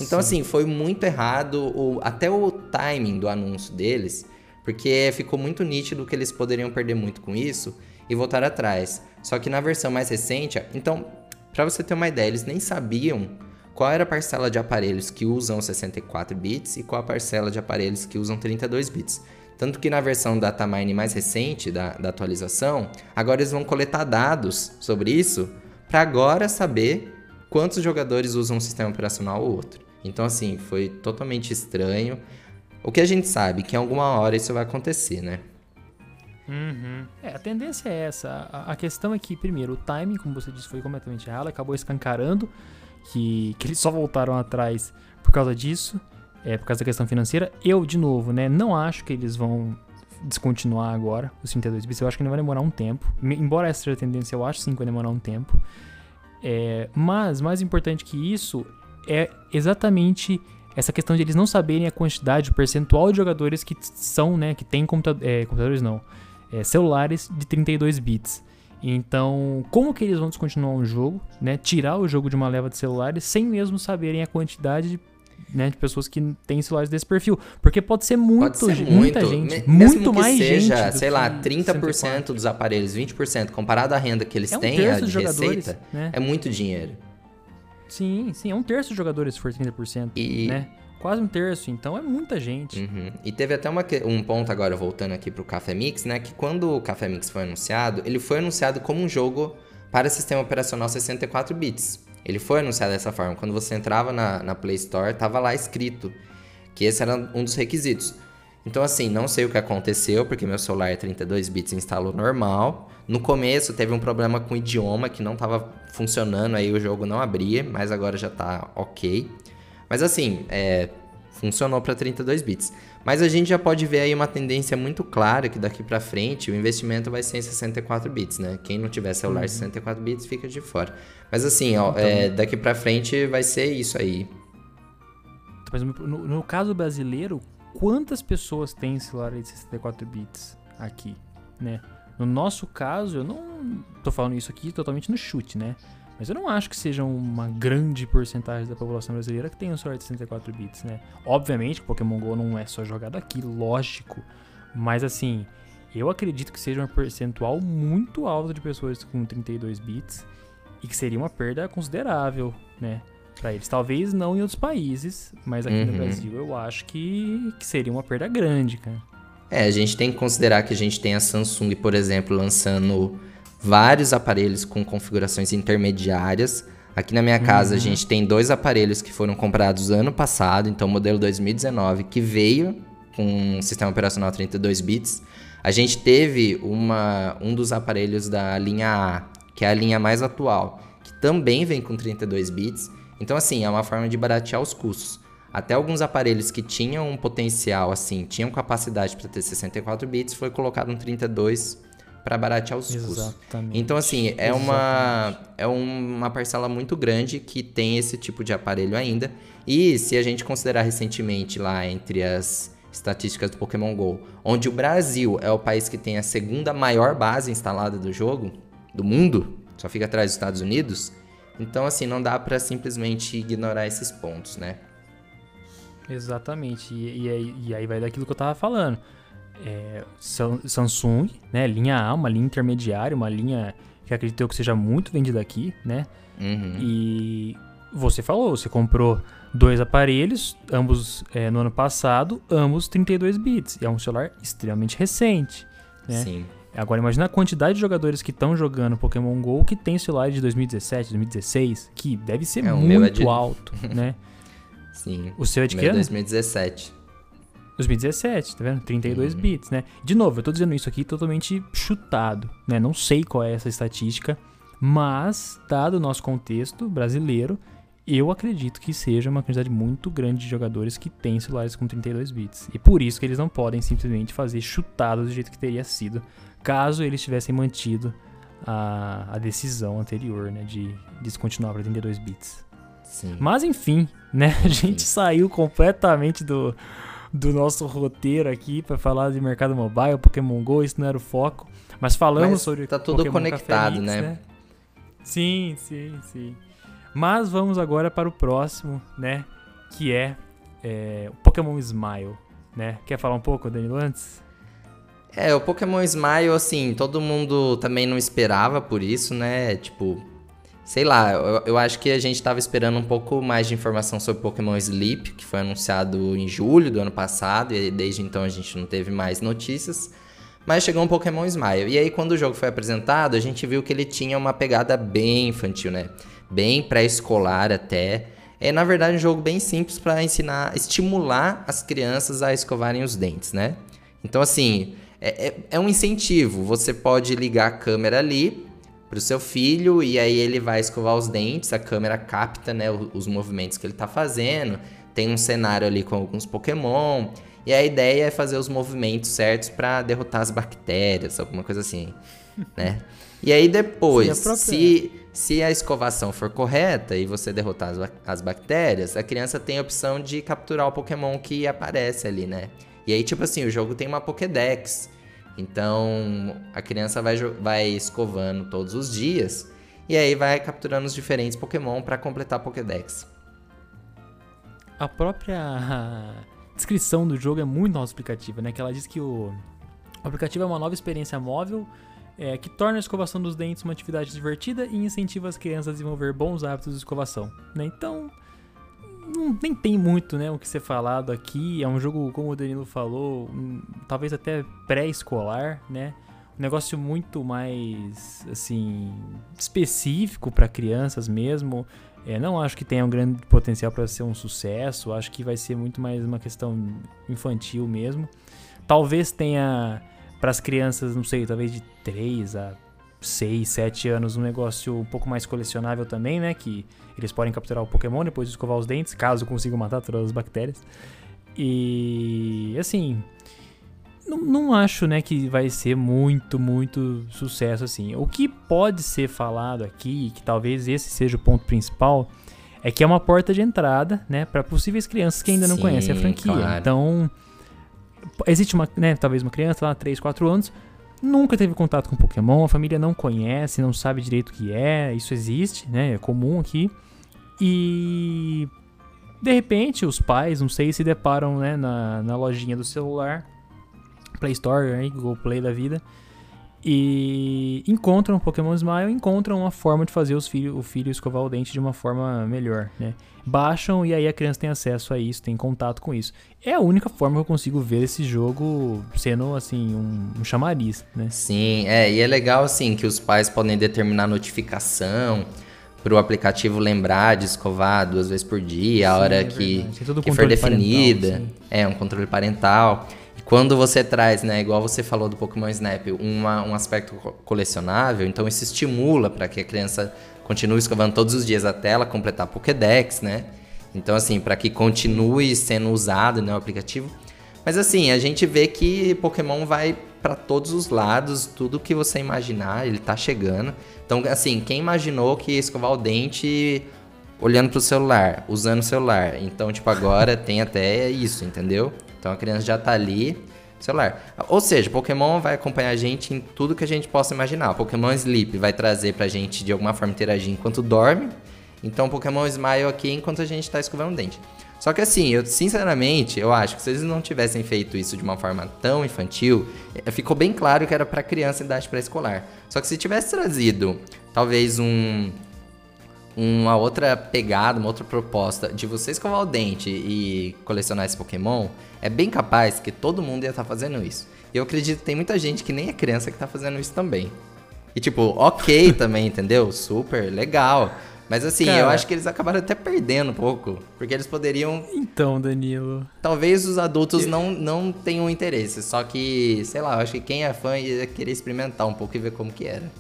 Então, Sim. assim, foi muito errado o, até o timing do anúncio deles, porque ficou muito nítido que eles poderiam perder muito com isso e voltar atrás. Só que na versão mais recente, então, para você ter uma ideia, eles nem sabiam qual era a parcela de aparelhos que usam 64 bits e qual a parcela de aparelhos que usam 32 bits. Tanto que na versão datamine mais recente da, da atualização, agora eles vão coletar dados sobre isso para agora saber quantos jogadores usam um sistema operacional ou outro. Então, assim, foi totalmente estranho. O que a gente sabe que em alguma hora isso vai acontecer, né? Uhum. É, a tendência é essa. A, a, questão é que, primeiro, o timing, como você disse, foi completamente errado, acabou escancarando que, que eles só voltaram atrás por causa disso, é, por causa da questão financeira. Eu, de novo, né, não acho que eles vão descontinuar agora os 32 bits. Eu acho que ainda vai demorar um tempo. Embora essa seja a tendência, eu acho sim que vai demorar um tempo. É, mas, mais importante que isso, é exatamente essa questão de eles não saberem a quantidade, o percentual de jogadores que são, né, que tem é, computadores não, é, celulares de 32 bits. Então, como que eles vão descontinuar um jogo, né, tirar o jogo de uma leva de celulares sem mesmo saberem a quantidade de né, de pessoas que têm celulares desse perfil. Porque pode ser muito, pode ser muita gente. Mesmo muito mais seja, gente. sei lá, 30% 64. dos aparelhos, 20%, comparado à renda que eles é um têm, a de receita, né? é muito dinheiro. Sim, sim, é um terço dos jogadores se for 30%, e... né? Quase um terço, então é muita gente. Uhum. E teve até uma, um ponto agora, voltando aqui pro Café Mix, né? Que quando o Café Mix foi anunciado, ele foi anunciado como um jogo para sistema operacional 64 bits. Ele foi anunciado dessa forma. Quando você entrava na, na Play Store, tava lá escrito que esse era um dos requisitos. Então, assim, não sei o que aconteceu, porque meu celular é 32 bits instalou normal. No começo teve um problema com o idioma que não estava funcionando, aí o jogo não abria, mas agora já está ok. Mas assim, é, funcionou para 32 bits. Mas a gente já pode ver aí uma tendência muito clara que daqui para frente o investimento vai ser em 64 bits, né? Quem não tiver celular uhum. 64 bits fica de fora. Mas assim, ó, então, é, daqui para frente vai ser isso aí. Mas no, no, caso brasileiro, quantas pessoas têm celular de 64 bits aqui, né? No nosso caso, eu não tô falando isso aqui totalmente no chute, né? Mas eu não acho que seja uma grande porcentagem da população brasileira que tenha um celular de 64 bits, né? Obviamente que Pokémon GO não é só jogado aqui, lógico. Mas assim, eu acredito que seja um percentual muito alto de pessoas com 32 bits e que seria uma perda considerável, né? Para eles. Talvez não em outros países, mas aqui uhum. no Brasil eu acho que, que seria uma perda grande, cara. É, a gente tem que considerar que a gente tem a Samsung, por exemplo, lançando vários aparelhos com configurações intermediárias. Aqui na minha casa uhum. a gente tem dois aparelhos que foram comprados ano passado, então modelo 2019, que veio com um sistema operacional 32 bits. A gente teve uma, um dos aparelhos da linha A, que é a linha mais atual, que também vem com 32 bits. Então, assim, é uma forma de baratear os custos. Até alguns aparelhos que tinham um potencial, assim, tinham capacidade para ter 64 bits, foi colocado um 32 para baratear os Exatamente. custos. Então, assim, é uma, é uma parcela muito grande que tem esse tipo de aparelho ainda. E se a gente considerar recentemente lá entre as estatísticas do Pokémon GO, onde o Brasil é o país que tem a segunda maior base instalada do jogo, do mundo, só fica atrás dos Estados Unidos. Então, assim, não dá para simplesmente ignorar esses pontos, né? Exatamente. E, e, aí, e aí vai daquilo que eu tava falando é, Samsung, né? Linha A, uma linha intermediária, uma linha que acredito eu que seja muito vendida aqui, né? Uhum. E você falou, você comprou dois aparelhos, ambos é, no ano passado, ambos 32 bits. E é um celular extremamente recente, né? Sim. Agora imagina a quantidade de jogadores que estão jogando Pokémon GO que tem celular de 2017, 2016, que deve ser é, muito é de... alto, né? <laughs> Sim. O seu é de que ano? 2017. 2017, tá vendo? 32 uhum. bits, né? De novo, eu tô dizendo isso aqui totalmente chutado, né? Não sei qual é essa estatística, mas, dado o nosso contexto brasileiro, eu acredito que seja uma quantidade muito grande de jogadores que têm celulares com 32 bits. E por isso que eles não podem simplesmente fazer chutado do jeito que teria sido caso eles tivessem mantido a, a decisão anterior, né? De descontinuar para 32 bits. Sim. Mas enfim, né? <laughs> A gente Sim. saiu completamente do, do nosso roteiro aqui para falar de mercado mobile, Pokémon Go, isso não era o foco. Mas falamos Mas sobre tá tudo Pokémon conectado, né? né? Sim, sim, sim. Mas vamos agora para o próximo, né? Que é, é o Pokémon Smile, né? Quer falar um pouco, Danilo, antes? É, o Pokémon Smile, assim, todo mundo também não esperava por isso, né? Tipo, Sei lá, eu, eu, acho que a gente estava esperando um pouco mais de informação sobre Pokémon Sleep, que foi anunciado em julho do ano passado, e desde então a gente não teve mais notícias. Mas chegou um Pokémon Smile. E aí, quando o jogo foi apresentado, a gente viu que ele tinha uma pegada bem infantil, né? Bem pré-escolar até. É, na verdade, um jogo bem simples para ensinar, estimular as crianças a escovarem os dentes, né? Então, assim, é, é, é um incentivo. Você pode ligar a câmera ali pro seu filho e aí ele vai escovar os dentes, a câmera capta, né, os movimentos que ele tá fazendo. tem um cenário ali com alguns Pokémon. E a ideia é fazer os movimentos certos para derrotar as bactérias, alguma coisa assim, <laughs> né? E aí depois, própria... se, se a escovação for correta e você derrotar as, as bactérias, a criança tem a opção de capturar o Pokémon que aparece ali, né? E aí, tipo assim, o jogo tem uma Pokédex. Então, a criança vai, vai escovando todos os dias e aí vai capturando os diferentes Pokémon para completar Pokédex. A própria <laughs> descrição do jogo é muito auto-explicativa, né? Que ela diz que o, o aplicativo é uma nova experiência móvel é, que torna a escovação dos dentes uma atividade divertida e incentiva as crianças a desenvolver bons hábitos de escovação. Né? Então, não, nem tem muito né, o que ser falado aqui. É um jogo, como o Danilo falou, um, talvez até pré-escolar, né? Um negócio muito mais, assim, específico para crianças mesmo. É, não acho que tenha um grande potencial para ser um sucesso. Acho que vai ser muito mais uma questão infantil mesmo. Talvez tenha para as crianças, não sei, talvez de 3 a 6, 7 anos, um negócio um pouco mais colecionável também, né? Que eles podem capturar o Pokémon depois de escovar os dentes, caso consigam matar todas as bactérias. E assim, não, não acho, né, que vai ser muito, muito sucesso assim. O que pode ser falado aqui, que talvez esse seja o ponto principal, é que é uma porta de entrada, né, para possíveis crianças que ainda não conhecem a franquia. Claro. Então, existe uma, né, talvez uma criança lá, 3, 4 anos, nunca teve contato com Pokémon, a família não conhece, não sabe direito o que é, isso existe, né, é comum aqui. E de repente os pais, não sei, se deparam, né, na, na lojinha do celular, Play Store, né, Google Play da vida, e encontram Pokémon Smile, encontram uma forma de fazer os filho, o filho escovar o dente de uma forma melhor, né? Baixam e aí a criança tem acesso a isso, tem contato com isso. É a única forma que eu consigo ver esse jogo sendo, assim, um, um chamariz, né? Sim, é, e é legal, assim, que os pais podem determinar notificação para o aplicativo lembrar de escovar duas vezes por dia, a hora é que, que for definida. Parental, é, um controle parental. Quando você traz, né, igual você falou do Pokémon Snap, uma, um aspecto colecionável, então isso estimula para que a criança continue escovando todos os dias até ela completar Pokédex, né? Então, assim, para que continue sendo usado né, o aplicativo. Mas, assim, a gente vê que Pokémon vai para todos os lados, tudo que você imaginar, ele tá chegando. Então, assim, quem imaginou que escovar o dente olhando pro celular, usando o celular? Então, tipo, agora <laughs> tem até isso, entendeu? Então a criança já tá ali, celular. Ou seja, Pokémon vai acompanhar a gente em tudo que a gente possa imaginar. Pokémon Sleep vai trazer pra gente de alguma forma interagir enquanto dorme. Então Pokémon Smile aqui enquanto a gente tá escovando o dente. Só que assim, eu sinceramente, eu acho que se eles não tivessem feito isso de uma forma tão infantil, eh, ficou bem claro que era para criança em idade pré-escolar. Só que se tivesse trazido talvez um uma outra pegada, uma outra proposta de você escovar o dente e colecionar esse Pokémon, é bem capaz que todo mundo ia estar tá fazendo isso. E eu acredito que tem muita gente que nem é criança que tá fazendo isso também. E tipo, ok <laughs> também, entendeu? Super, legal. Mas assim, Cara, eu acho que eles acabaram até perdendo um pouco. Porque eles poderiam. Então, Danilo. Talvez os adultos eu... não, não tenham interesse. Só que, sei lá, eu acho que quem é fã ia querer experimentar um pouco e ver como que era.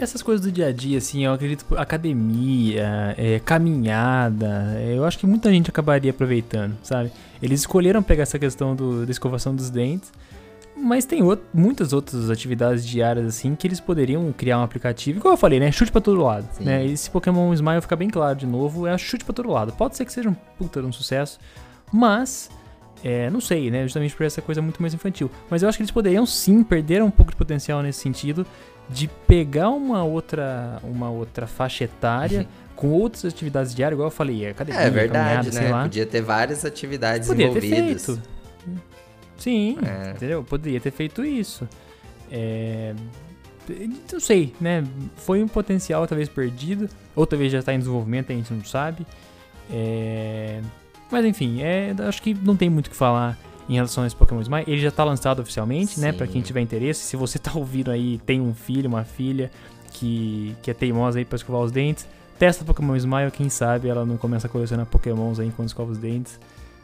Essas coisas do dia a dia, assim, eu acredito academia, é, caminhada, é, eu acho que muita gente acabaria aproveitando, sabe? Eles escolheram pegar essa questão do, da escovação dos dentes, mas tem outro, muitas outras atividades diárias, assim, que eles poderiam criar um aplicativo. Igual eu falei, né? Chute pra todo lado. Né? Esse Pokémon Smile fica bem claro de novo, é chute pra todo lado. Pode ser que seja um puta de um sucesso, mas é, não sei, né? Justamente por essa coisa muito mais infantil. Mas eu acho que eles poderiam sim perder um pouco de potencial nesse sentido de pegar uma outra, uma outra faixa etária com outras atividades diárias, igual eu falei, academia, É verdade, né? Lá. Podia ter várias atividades Podia envolvidas. Ter feito. Sim, é. entendeu? Poderia ter feito isso. É... Não sei, né? Foi um potencial talvez perdido, ou talvez já está em desenvolvimento, a gente não sabe. É... Mas enfim, é... acho que não tem muito o que falar em relação a esse Pokémon Smile. Ele já está lançado oficialmente, Sim. né? Para quem tiver interesse. Se você tá ouvindo aí, tem um filho, uma filha que, que é teimosa aí para escovar os dentes, testa Pokémon Smile. Quem sabe ela não começa a colecionar Pokémons aí enquanto escova os dentes.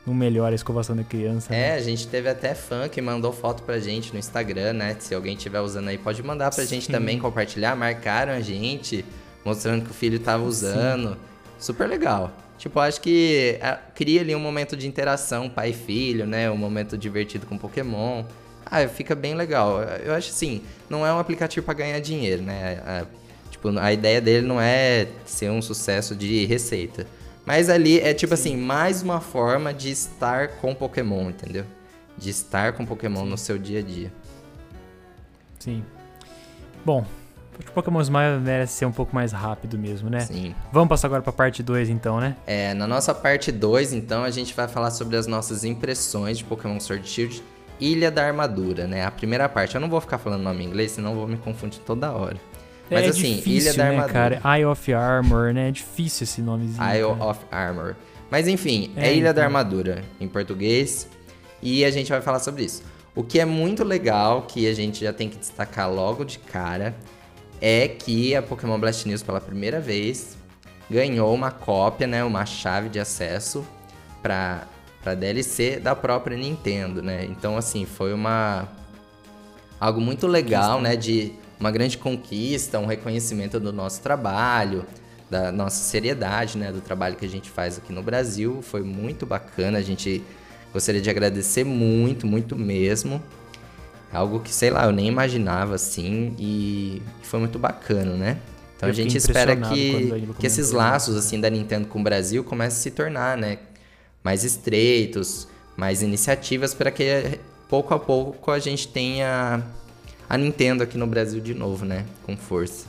Não melhora a escovação da criança. É, né? a gente teve até fã que mandou foto pra gente no Instagram, né? Se alguém estiver usando aí, pode mandar pra Sim. gente também compartilhar. Marcaram a gente, mostrando que o filho tava usando. Sim. Super legal. Tipo, acho que é, cria ali um momento de interação pai e filho, né? Um momento divertido com Pokémon. Ah, fica bem legal. Eu acho assim, não é um aplicativo para ganhar dinheiro, né? A, tipo, a ideia dele não é ser um sucesso de receita. Mas ali é tipo Sim. assim, mais uma forma de estar com Pokémon, entendeu? De estar com Pokémon Sim. no seu dia a dia. Sim. Bom, Acho que o Pokémon Smile merece ser um pouco mais rápido mesmo, né? Sim. Vamos passar agora para a parte 2 então, né? É, na nossa parte 2, então, a gente vai falar sobre as nossas impressões de Pokémon Sword Shield Ilha da Armadura, né? A primeira parte. Eu não vou ficar falando nome em inglês, senão vou me confundir toda hora. É, Mas é assim, difícil, Ilha da né, Armadura. cara? Eye of Armor, né? É difícil esse nomezinho. Eye cara. of Armor. Mas enfim, é, é Ilha então. da Armadura em português. E a gente vai falar sobre isso. O que é muito legal, que a gente já tem que destacar logo de cara, é que a Pokémon Blast News pela primeira vez ganhou uma cópia, né, uma chave de acesso para para DLC da própria Nintendo, né? Então assim, foi uma algo muito legal, né, de uma grande conquista, um reconhecimento do nosso trabalho, da nossa seriedade, né, do trabalho que a gente faz aqui no Brasil. Foi muito bacana, a gente gostaria de agradecer muito, muito mesmo. Algo que, sei lá, eu nem imaginava assim e foi muito bacana, né? Então eu a gente espera que, que esses laços assim da Nintendo com o Brasil comecem a se tornar, né, mais estreitos, mais iniciativas para que pouco a pouco a gente tenha a Nintendo aqui no Brasil de novo, né, com força.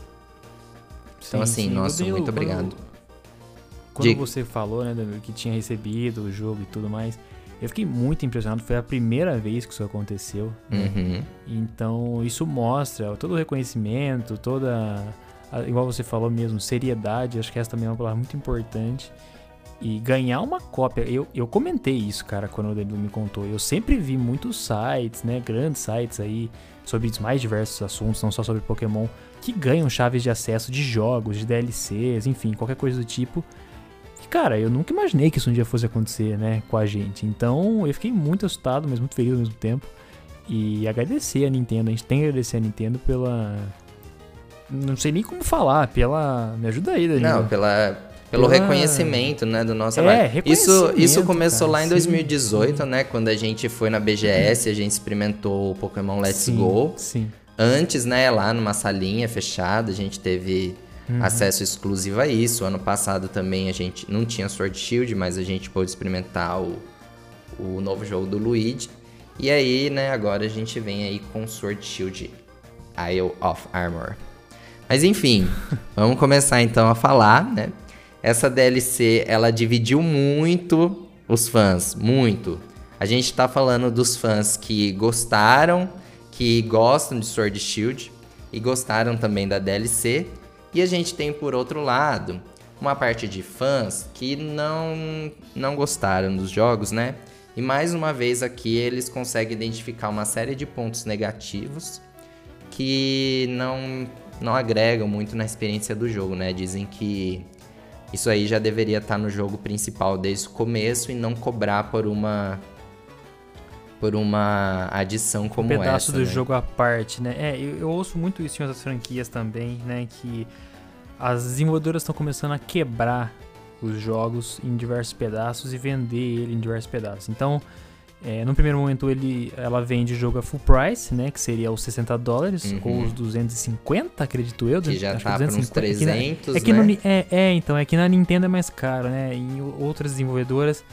Então sim, assim, sim. nossa, muito obrigado. Quando, quando você falou, né, que tinha recebido o jogo e tudo mais, eu fiquei muito impressionado, foi a primeira vez que isso aconteceu. Né? Uhum. Então, isso mostra todo o reconhecimento, toda. A, igual você falou mesmo, seriedade, acho que essa também é uma palavra muito importante. E ganhar uma cópia, eu, eu comentei isso, cara, quando o Danilo me contou. Eu sempre vi muitos sites, né, grandes sites aí, sobre os mais diversos assuntos, não só sobre Pokémon, que ganham chaves de acesso de jogos, de DLCs, enfim, qualquer coisa do tipo cara, eu nunca imaginei que isso um dia fosse acontecer, né, com a gente. Então eu fiquei muito assustado, mas muito feliz ao mesmo tempo. E agradecer a Nintendo, a gente tem que agradecer a Nintendo pela. Não sei nem como falar, pela. Me ajuda aí, Danilo. Não, pela. Pelo pela... reconhecimento, né, do nosso é, trabalho. Isso, isso começou cara, lá em 2018, sim. né, quando a gente foi na BGS, a gente experimentou o Pokémon Let's sim, Go. Sim. Antes, né, lá numa salinha fechada, a gente teve uhum. acesso exclusivo a isso. Ano passado também a gente não tinha Sword Shield, mas a gente pôde experimentar o, o novo jogo do Luigi. E aí, né, agora a gente vem aí com Sword Shield Isle of Armor. Mas enfim, <laughs> vamos começar então a falar, né? Essa DLC, ela dividiu muito os fãs, muito. A gente tá falando dos fãs que gostaram, que gostam de Sword Shield e gostaram também da DLC e a gente tem por outro lado uma parte de fãs que não não gostaram dos jogos, né? E mais uma vez aqui eles conseguem identificar uma série de pontos negativos que não não agregam muito na experiência do jogo, né? Dizem que isso aí já deveria estar no jogo principal desde o começo e não cobrar por uma por uma adição como. Um pedaço essa, do né? jogo à parte, né? É, eu, eu, ouço muito isso em outras franquias também, né? Que as desenvolvedoras estão começando a quebrar os jogos em diversos pedaços e vender ele em diversos pedaços. Então, é, no primeiro momento ele, ela vende o jogo a full price, né, que seria os 60 dólares uhum. ou os 250, acredito eu. Que já acho tá que 250, uns 300, é que, na, é, que né? no, é, é, então, é que na Nintendo é mais caro, né, em outras desenvolvedoras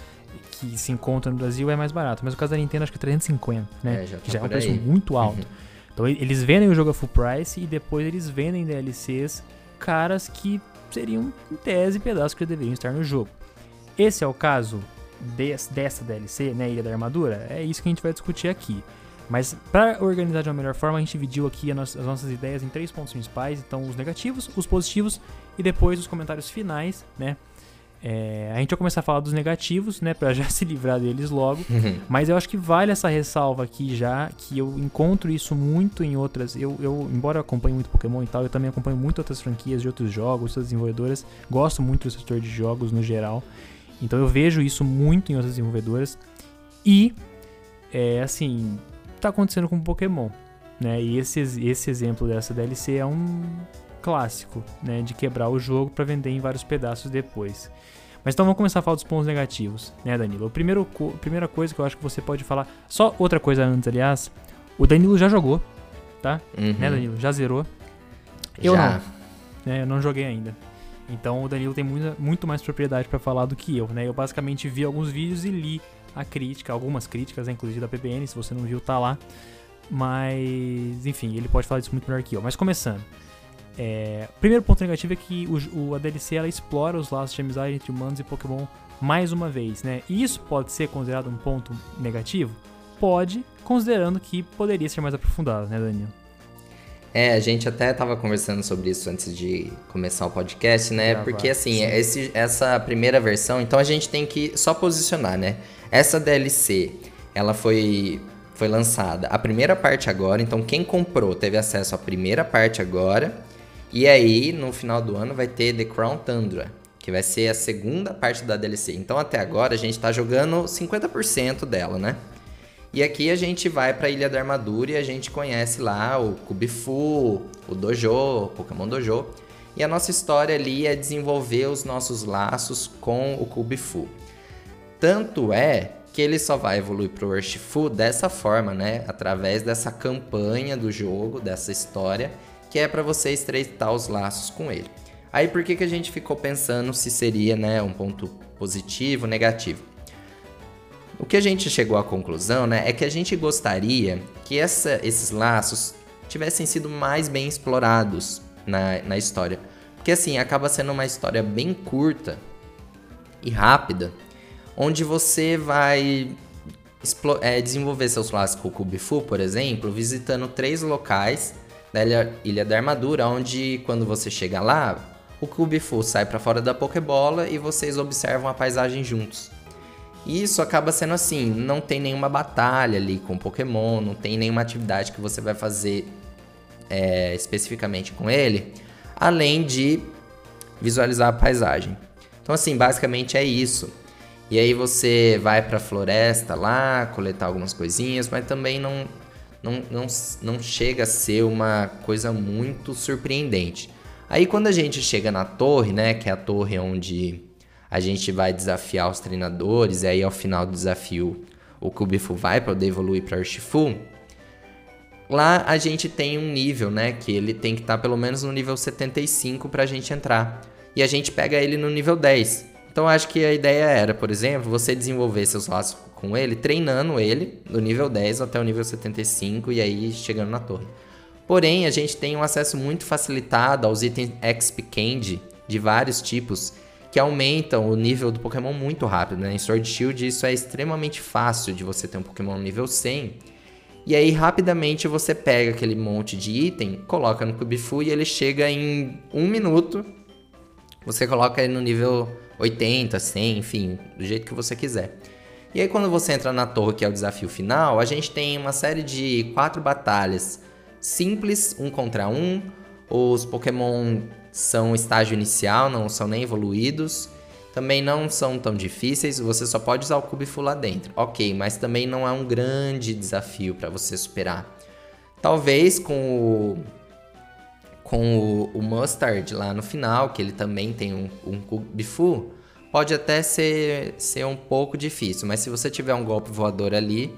que se encontram no Brasil é mais barato, mas o caso da Nintendo acho que é 350, né, é, já tá que já é um preço aí. muito alto. Uhum. Então eles vendem o jogo a full price e depois eles vendem DLCs caras que seriam, em tese, pedaços que deveriam estar no jogo. Esse é o caso dessa DLC, né, Ilha da Armadura? É isso que a gente vai discutir aqui. Mas para organizar de uma melhor forma, a gente dividiu aqui as nossas ideias em três pontos principais. Então, os negativos, os positivos e depois os comentários finais, né? É, a gente vai começar a falar dos negativos, né, para <laughs> já se livrar deles logo. Uhum. Mas eu acho que vale essa ressalva aqui já, que eu encontro isso muito em outras. Eu, eu, embora eu acompanhe muito Pokémon e tal, eu também acompanho muito outras franquias de outros jogos, outras desenvolvedoras. Gosto muito do setor de jogos no geral. Então eu vejo isso muito em outras desenvolvedoras. E, é, assim, tá acontecendo com Pokémon. Né? E esse, esse exemplo dessa DLC é um clássico, né, de quebrar o jogo para vender em vários pedaços depois. Mas então vamos começar a falar dos pontos negativos, né, Danilo? A primeiro, a primeira coisa que eu acho que você pode falar. Só outra coisa antes, aliás. O Danilo já jogou, tá? Uhum. Né, Danilo? Já zerou. Eu já. não. Né, eu não joguei ainda. Então o Danilo tem muita, muito mais propriedade para falar do que eu, né? Eu basicamente vi alguns vídeos e li a crítica, algumas críticas, né, inclusive da PBN, se você não viu, tá lá. Mas, enfim, ele pode falar disso muito melhor que eu. Mas começando. É, primeiro ponto negativo é que o, o, a DLC ela explora os laços de amizade entre humanos e Pokémon mais uma vez, né? E isso pode ser considerado um ponto negativo? Pode, considerando que poderia ser mais aprofundado, né, Daniel? É, a gente até tava conversando sobre isso antes de começar o podcast, né? Gravar, Porque assim, esse, essa primeira versão, então a gente tem que só posicionar, né? Essa DLC, ela foi foi lançada a primeira parte agora, então quem comprou teve acesso à primeira parte agora. E aí, no final do ano vai ter The Crown Tundra, que vai ser a segunda parte da DLC. Então até agora a gente tá jogando 50% dela, né? E aqui a gente vai para a Ilha da Armadura e a gente conhece lá o Kubifu, o Dojo, o Pokémon Dojo. E a nossa história ali é desenvolver os nossos laços com o Kubifu. Tanto é que ele só vai evoluir para o Urshifu dessa forma, né? Através dessa campanha do jogo, dessa história, que é para você estreitar os laços com ele. Aí por que, que a gente ficou pensando se seria né, um ponto positivo, negativo? O que a gente chegou à conclusão, né, é que a gente gostaria que essa, esses laços tivessem sido mais bem explorados na, na história. Porque assim, acaba sendo uma história bem curta e rápida, onde você vai é, desenvolver seus laços com o Kubifu, por exemplo, visitando três locais Ilha, Ilha da Armadura, onde quando você chega lá, o Kubifu sai para fora da Pokébola e vocês observam a paisagem juntos. E isso acaba sendo assim, não tem nenhuma batalha ali com Pokémon, não tem nenhuma atividade que você vai fazer é, especificamente com ele, além de visualizar a paisagem. Então assim, basicamente é isso. E aí você vai para a floresta lá, coletar algumas coisinhas, mas também não, não, não, não chega a ser uma coisa muito surpreendente. Aí quando a gente chega na torre, né, que é a torre onde a gente vai desafiar os treinadores, e aí ao final do desafio o Kubifu vai poder evoluir para Urshifu. Lá a gente tem um nível, né, que ele tem que estar tá pelo menos no nível 75 para a gente entrar. E a gente pega ele no nível 10. Então acho que a ideia era, por exemplo, você desenvolver seus laços com ele, treinando ele do nível 10 até o nível 75 e aí chegando na torre. Porém, a gente tem um acesso muito facilitado aos itens XP Candy de vários tipos que aumentam o nível do Pokémon muito rápido, né? Em Sword Shield isso é extremamente fácil de você ter um Pokémon nível 100. E aí rapidamente você pega aquele monte de item, coloca no Kubifu e ele chega em um minuto. Você coloca ele no nível 80, 100, enfim, do jeito que você quiser. E aí quando você entra na torre, que é o desafio final, a gente tem uma série de quatro batalhas simples, um contra um. Os Pokémon são estágio inicial, não são nem evoluídos. Também não são tão difíceis, você só pode usar o Cubifu lá dentro. Ok, mas também não é um grande desafio para você superar. Talvez com o, com o, o, Mustard lá no final, que ele também tem um, um Cubifu, pode até ser, ser um pouco difícil, mas se você tiver um golpe voador ali,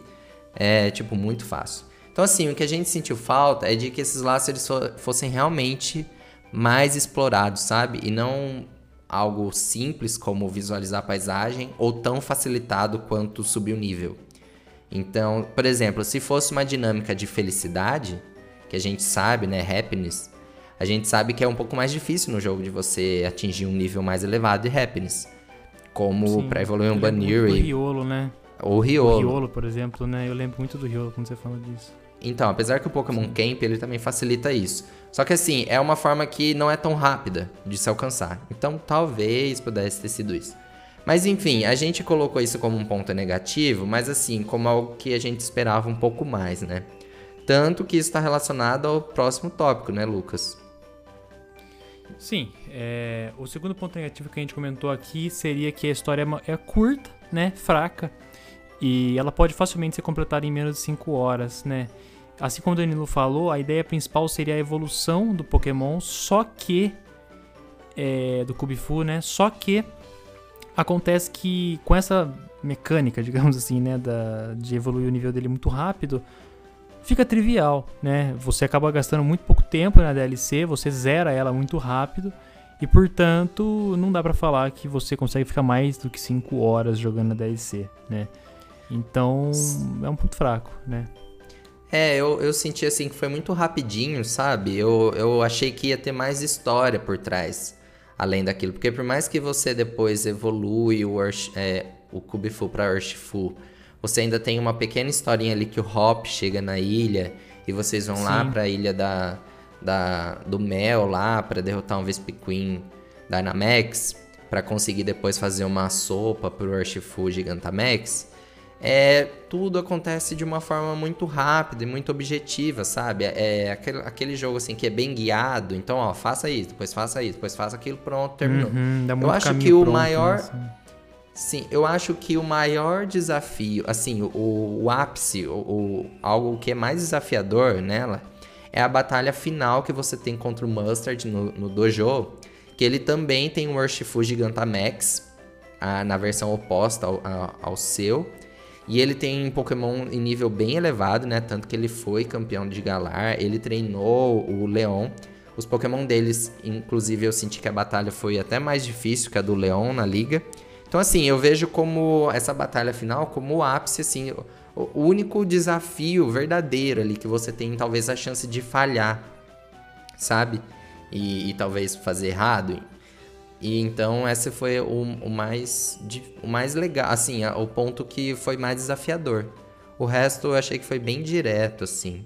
é tipo muito fácil. Então assim, o que a gente sentiu falta é de que esses laços eles fossem realmente mais explorado, sabe? E não algo simples como visualizar a paisagem ou tão facilitado quanto subir o nível. Então, por exemplo, se fosse uma dinâmica de felicidade, que a gente sabe, né, happiness, a gente sabe que é um pouco mais difícil no jogo de você atingir um nível mais elevado de happiness. Como para evoluir um Baniri. O Riolo, né? Ou o Riolo. O Riolo, por exemplo, né? Eu lembro muito do Riolo quando você fala disso. Então, apesar que o Pokémon Camp ele também facilita isso. Só que assim, é uma forma que não é tão rápida de se alcançar. Então, talvez pudesse ter sido isso. Mas enfim, a gente colocou isso como um ponto negativo, mas assim, como algo que a gente esperava um pouco mais, né? Tanto que isso está relacionado ao próximo tópico, né, Lucas? Sim, é... o segundo ponto negativo que a gente comentou aqui seria que a história é, é curta, né, fraca, e ela pode facilmente ser completada em menos de 5 horas, né? Assim como o Danilo falou, a ideia principal seria a evolução do Pokémon, só que. É, do Kubifu, né? Só que acontece que com essa mecânica, digamos assim, né, da, de evoluir o nível dele muito rápido, fica trivial, né? Você acaba gastando muito pouco tempo na DLC, você zera ela muito rápido e, portanto, não dá para falar que você consegue ficar mais do que 5 horas jogando na DLC, né? Então, é um ponto fraco, né? É, eu, eu senti assim que foi muito rapidinho, sabe? Eu, eu achei que ia ter mais história por trás, além daquilo. Porque por mais que você depois evolui o, é, o Kubifu pra Urshifu, você ainda tem uma pequena historinha ali que o Hop chega na ilha e vocês vão Sim. lá pra ilha da, da, do Mel lá para derrotar um Vespiquen Dynamax para conseguir depois fazer uma sopa pro Urshifu Gigantamax é, tudo acontece de uma forma muito rápida e muito objetiva, sabe? É aquele, aquele jogo assim que é bem guiado, então, ó, faça isso, depois faça isso, depois faça aquilo, pronto, terminou. Uhum, eu acho que o maior. Assim. Sim, eu acho que o maior desafio, assim, o, o ápice, o, o, algo que é mais desafiador nela, é a batalha final que você tem contra o Mustard no, no dojo, que ele também tem o Urshifu Gigantamax, a, na versão oposta ao, ao, ao seu. E ele tem Pokémon em nível bem elevado, né? Tanto que ele foi campeão de Galar, ele treinou o Leon. Os Pokémon deles, inclusive, eu senti que a batalha foi até mais difícil que a do Leon na liga. Então, assim, eu vejo como essa batalha final como o ápice, assim, o único desafio verdadeiro ali que você tem, talvez, a chance de falhar, sabe? E, e talvez fazer errado. E então esse foi o, o, mais, o mais legal, assim, o ponto que foi mais desafiador. O resto eu achei que foi bem direto, assim.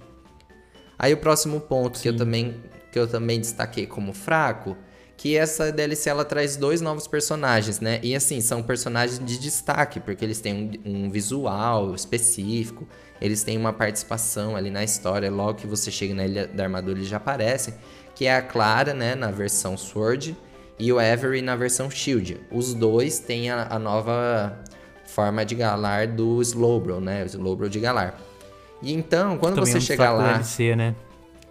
Aí o próximo ponto que eu, também, que eu também destaquei como fraco, que essa DLC ela traz dois novos personagens, né? E assim, são personagens de destaque, porque eles têm um, um visual específico, eles têm uma participação ali na história, logo que você chega na Ilha da Armadura eles já aparecem, que é a Clara, né, na versão Sword, e o Avery na versão Shield. Os dois têm a, a nova forma de Galar do Slowbro, né? O Slowbro de Galar. E então, quando também você é um chegar lá. Da DLC, né?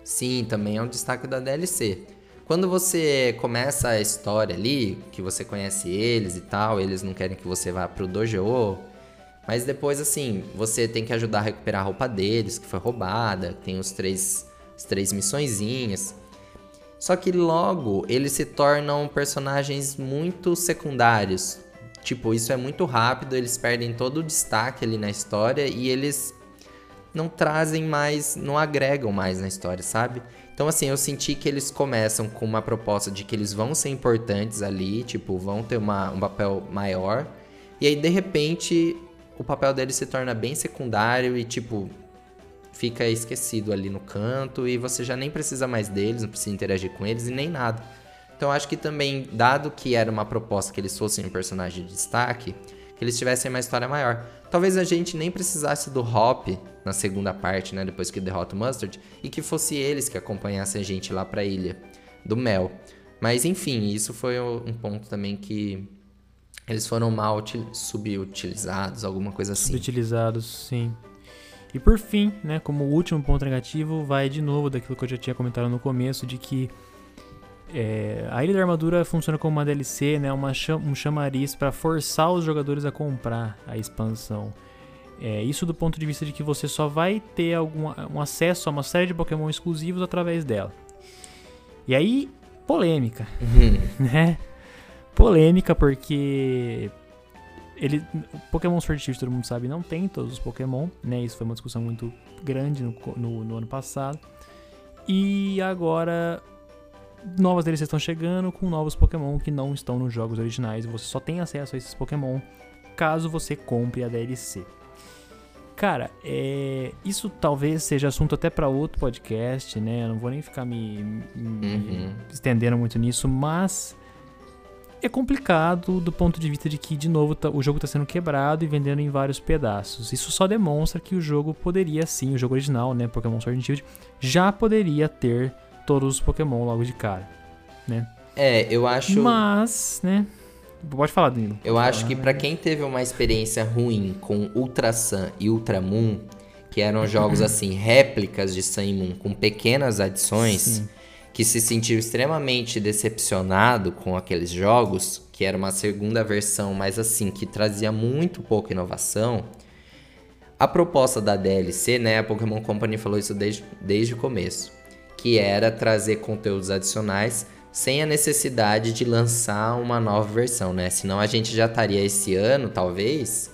Sim, também é um destaque da DLC. Quando você começa a história ali, que você conhece eles e tal, eles não querem que você vá pro dojo, mas depois assim, você tem que ajudar a recuperar a roupa deles, que foi roubada, tem os três, as três missõezinhas. Só que logo eles se tornam personagens muito secundários. Tipo, isso é muito rápido, eles perdem todo o destaque ali na história e eles não trazem mais, não agregam mais na história, sabe? Então, assim, eu senti que eles começam com uma proposta de que eles vão ser importantes ali, tipo, vão ter uma, um papel maior. E aí, de repente, o papel deles se torna bem secundário e, tipo, fica esquecido ali no canto e você já nem precisa mais deles, não precisa interagir com eles e nem nada. Então acho que também, dado que era uma proposta que eles fossem um personagem de destaque, que eles tivessem uma história maior. Talvez a gente nem precisasse do Hop na segunda parte, né, depois que derrota o Mustard, e que fosse eles que acompanhassem a gente lá para a ilha do Mel. Mas enfim, isso foi um ponto também que eles foram mal subutilizados, alguma coisa assim. Subutilizados, sim. E por fim, né, como último ponto negativo, vai de novo daquilo que eu já tinha comentado no começo, de que é, a Ilha da Armadura funciona como uma DLC, né, uma cham um chamariz para forçar os jogadores a comprar a expansão. É, isso do ponto de vista de que você só vai ter algum, um acesso a uma série de Pokémon exclusivos através dela. E aí, polêmica, uhum. <laughs> né? Polêmica porque ele, Pokémon Sword Shield, todo mundo sabe, não tem todos os Pokémon, né? Isso foi uma discussão muito grande no, no, no ano passado. E agora novas DLCs estão chegando com novos Pokémon que não estão nos jogos originais. Você só tem acesso a esses Pokémon caso você compre a DLC. Cara, é, isso talvez seja assunto até para outro podcast, né? Eu não vou nem ficar me, me uhum. estendendo muito nisso, mas é complicado do ponto de vista de que, de novo, tá, o jogo está sendo quebrado e vendendo em vários pedaços. Isso só demonstra que o jogo poderia sim, o jogo original, né, Pokémon Sword and Shield, já poderia ter todos os Pokémon logo de cara, né? É, eu acho. Mas, né? Pode falar, Danilo. Eu acho que para quem teve uma experiência ruim com Ultra Sun e Ultra Moon, que eram jogos <clears throat> assim, réplicas de Sun e Moon com pequenas adições. Sim que se sentiu extremamente decepcionado com aqueles jogos, que era uma segunda versão, mas assim, que trazia muito pouca inovação, a proposta da DLC, né, a Pokémon Company falou isso desde, desde o começo, que era trazer conteúdos adicionais sem a necessidade de lançar uma nova versão, né? Senão a gente já estaria esse ano, talvez,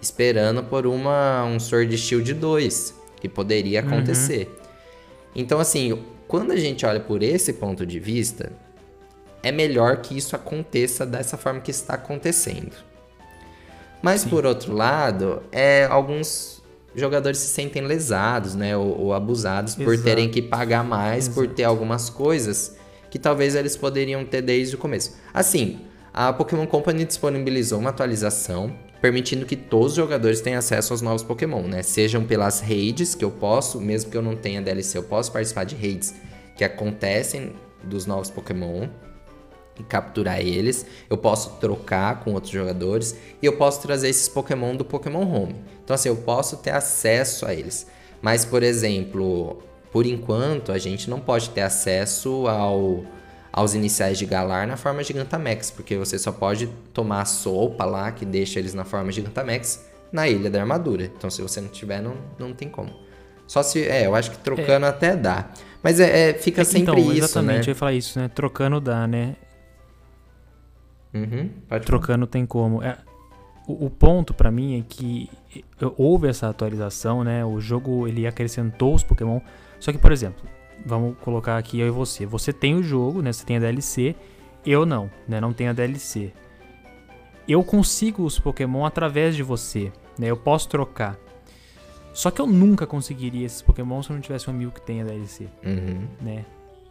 esperando por uma um Sword Shield 2, que poderia uhum. acontecer. Uhum. Então, assim, quando a gente olha por esse ponto de vista, é melhor que isso aconteça dessa forma que está acontecendo. Mas Sim. por outro lado, é, alguns jogadores se sentem lesados, né, ou, ou abusados Exato. por terem que pagar mais Exato. por ter algumas coisas que talvez eles poderiam ter desde o começo. Assim, a Pokémon Company disponibilizou uma atualização permitindo que todos os jogadores tenham acesso aos novos Pokémon, né? Sejam pelas raids que eu posso, mesmo que eu não tenha DLC, eu posso participar de raids que acontecem dos novos Pokémon e capturar eles. Eu posso trocar com outros jogadores e eu posso trazer esses Pokémon do Pokémon Home. Então assim, eu posso ter acesso a eles. Mas, por exemplo, por enquanto a gente não pode ter acesso ao aos iniciais de Galar na forma Gigantamax, porque você só pode tomar a sopa lá que deixa eles na forma Gigantamax na Ilha da Armadura. Então, se você não tiver, não, não tem como. Só se. É, eu acho que trocando é. até dá. Mas é, é fica é, sempre então, isso. Exatamente, né? eu ia falar isso, né? Trocando dá, né? Uhum, Trocando tem como. É, o, o ponto para mim é que houve essa atualização, né? O jogo ele acrescentou os Pokémon. Só que, por exemplo, vamos colocar aqui eu e você. Você tem o jogo, né? Você tem a DLC. Eu não, né? Não tenho a DLC. Eu consigo os Pokémon através de você, né? Eu posso trocar. Só que eu nunca conseguiria esses Pokémon se eu não tivesse um amigo que tenha DLC, uhum. né?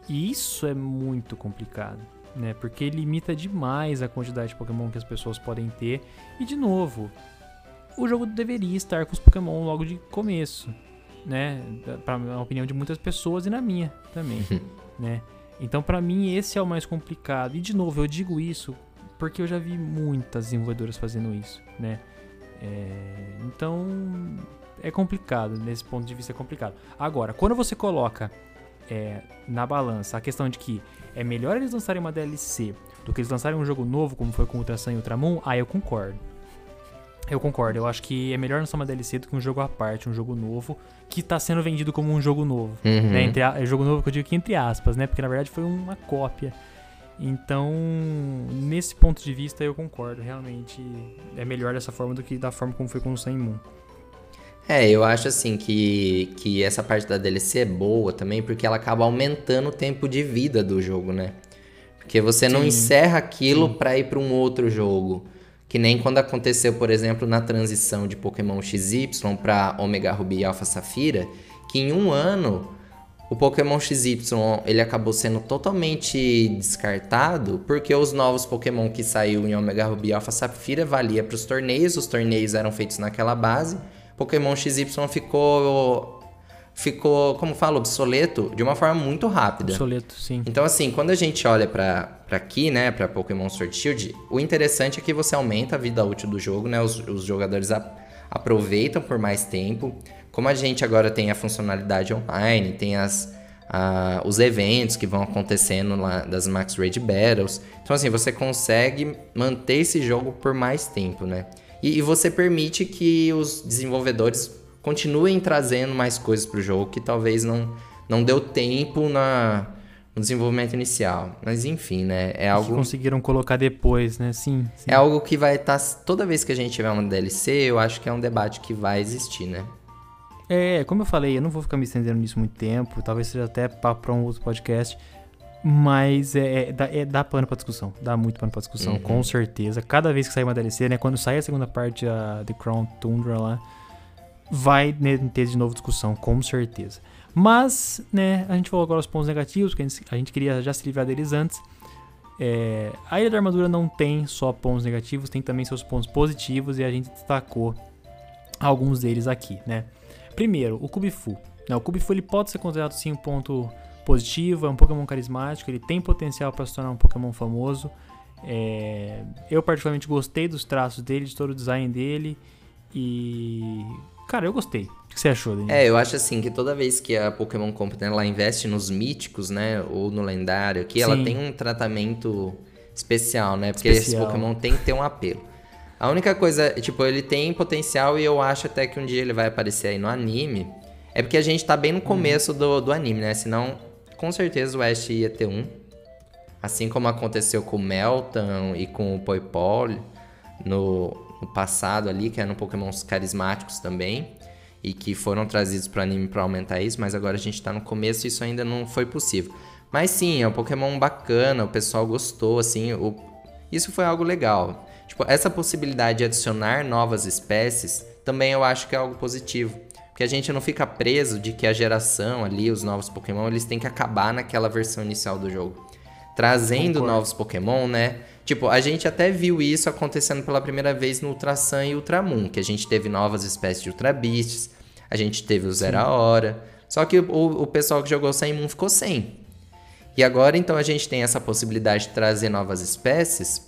E isso é muito complicado, né? Porque limita demais a quantidade de Pokémon que as pessoas podem ter. E de novo, o jogo deveria estar com os Pokémon logo de começo, né? Para a opinião de muitas pessoas e na minha também, <laughs> né? Então, para mim, esse é o mais complicado. E de novo, eu digo isso porque eu já vi muitas desenvolvedoras fazendo isso, né? É, então, é complicado. Nesse ponto de vista, é complicado. Agora, quando você coloca é, na balança a questão de que é melhor eles lançarem uma DLC do que eles lançarem um jogo novo, como foi com Ultra Sun e Ultramon, aí eu concordo. Eu concordo, eu acho que é melhor lançar uma DLC do que um jogo à parte, um jogo novo, que está sendo vendido como um jogo novo. Uhum. Né? Entre a, é jogo novo que eu digo que entre aspas, né? Porque na verdade foi uma cópia. Então, nesse ponto de vista, eu concordo. Realmente é melhor dessa forma do que da forma como foi com o Sun Moon. É, eu acho assim que, que essa parte da DLC é boa também, porque ela acaba aumentando o tempo de vida do jogo, né? Porque você não encerra aquilo para ir para um outro jogo. Que nem quando aconteceu, por exemplo, na transição de Pokémon XY para Omega Ruby e Alpha Safira, que em um ano o Pokémon XY ele acabou sendo totalmente descartado porque os novos Pokémon que saiu em Omega Ruby e Alpha Safira valia para os torneios, os torneios eram feitos naquela base. Pokémon XY ficou ficou, como falo, obsoleto de uma forma muito rápida. Obsoleto, sim. Então, assim, quando a gente olha para aqui, né, para Pokémon Sword Shield, o interessante é que você aumenta a vida útil do jogo, né? Os, os jogadores a, aproveitam por mais tempo. Como a gente agora tem a funcionalidade online, tem as, a, os eventos que vão acontecendo lá das Max Raid Battles. Então, assim, você consegue manter esse jogo por mais tempo, né? E, e você permite que os desenvolvedores continuem trazendo mais coisas para o jogo que talvez não, não deu tempo na, no desenvolvimento inicial. Mas enfim, né? É algo. Que conseguiram colocar depois, né? Sim. sim. É algo que vai estar. Tá, toda vez que a gente tiver uma DLC, eu acho que é um debate que vai existir, né? É, como eu falei, eu não vou ficar me estendendo nisso muito tempo. Talvez seja até para um outro podcast. Mas é, é, dá, é, dá pano pra discussão. Dá muito pano pra discussão, uhum. com certeza. Cada vez que sair uma DLC, né? Quando sair a segunda parte, a The Crown Tundra lá vai ter de novo discussão, com certeza. Mas, né, a gente falou agora os pontos negativos, que a gente, a gente queria já se livrar deles antes. É, a Ilha da Armadura não tem só pontos negativos, tem também seus pontos positivos e a gente destacou alguns deles aqui, né? Primeiro, o Kubifu. Não, o Kubifu ele pode ser considerado sim um ponto positivo, é um Pokémon carismático, ele tem potencial para se tornar um Pokémon famoso. É, eu particularmente gostei dos traços dele, de todo o design dele e Cara, eu gostei. O que você achou, Daniel? É, eu acho assim que toda vez que a Pokémon Company ela investe nos míticos, né, ou no lendário, aqui ela tem um tratamento especial, né? Porque especial. esse Pokémon tem que ter um apelo. A única coisa, tipo, ele tem potencial e eu acho até que um dia ele vai aparecer aí no anime. É porque a gente tá bem no começo do, do anime, né? Senão, com certeza o Ash ia ter um. Assim como aconteceu com o Melton e com o Poipol no, no passado ali, que eram Pokémons carismáticos também. E que foram trazidos para o anime para aumentar isso, mas agora a gente está no começo e isso ainda não foi possível. Mas sim, é um Pokémon bacana, o pessoal gostou, assim, o... isso foi algo legal. Tipo, essa possibilidade de adicionar novas espécies também eu acho que é algo positivo. Porque a gente não fica preso de que a geração ali, os novos Pokémon, eles têm que acabar naquela versão inicial do jogo. Trazendo Concordo. novos Pokémon, né? Tipo, a gente até viu isso acontecendo pela primeira vez no Ultra Sun e Ultra Moon, que a gente teve novas espécies de Ultra Beasts, a gente teve o Zero Hora. Só que o, o pessoal que jogou sem Moon ficou sem. E agora então a gente tem essa possibilidade de trazer novas espécies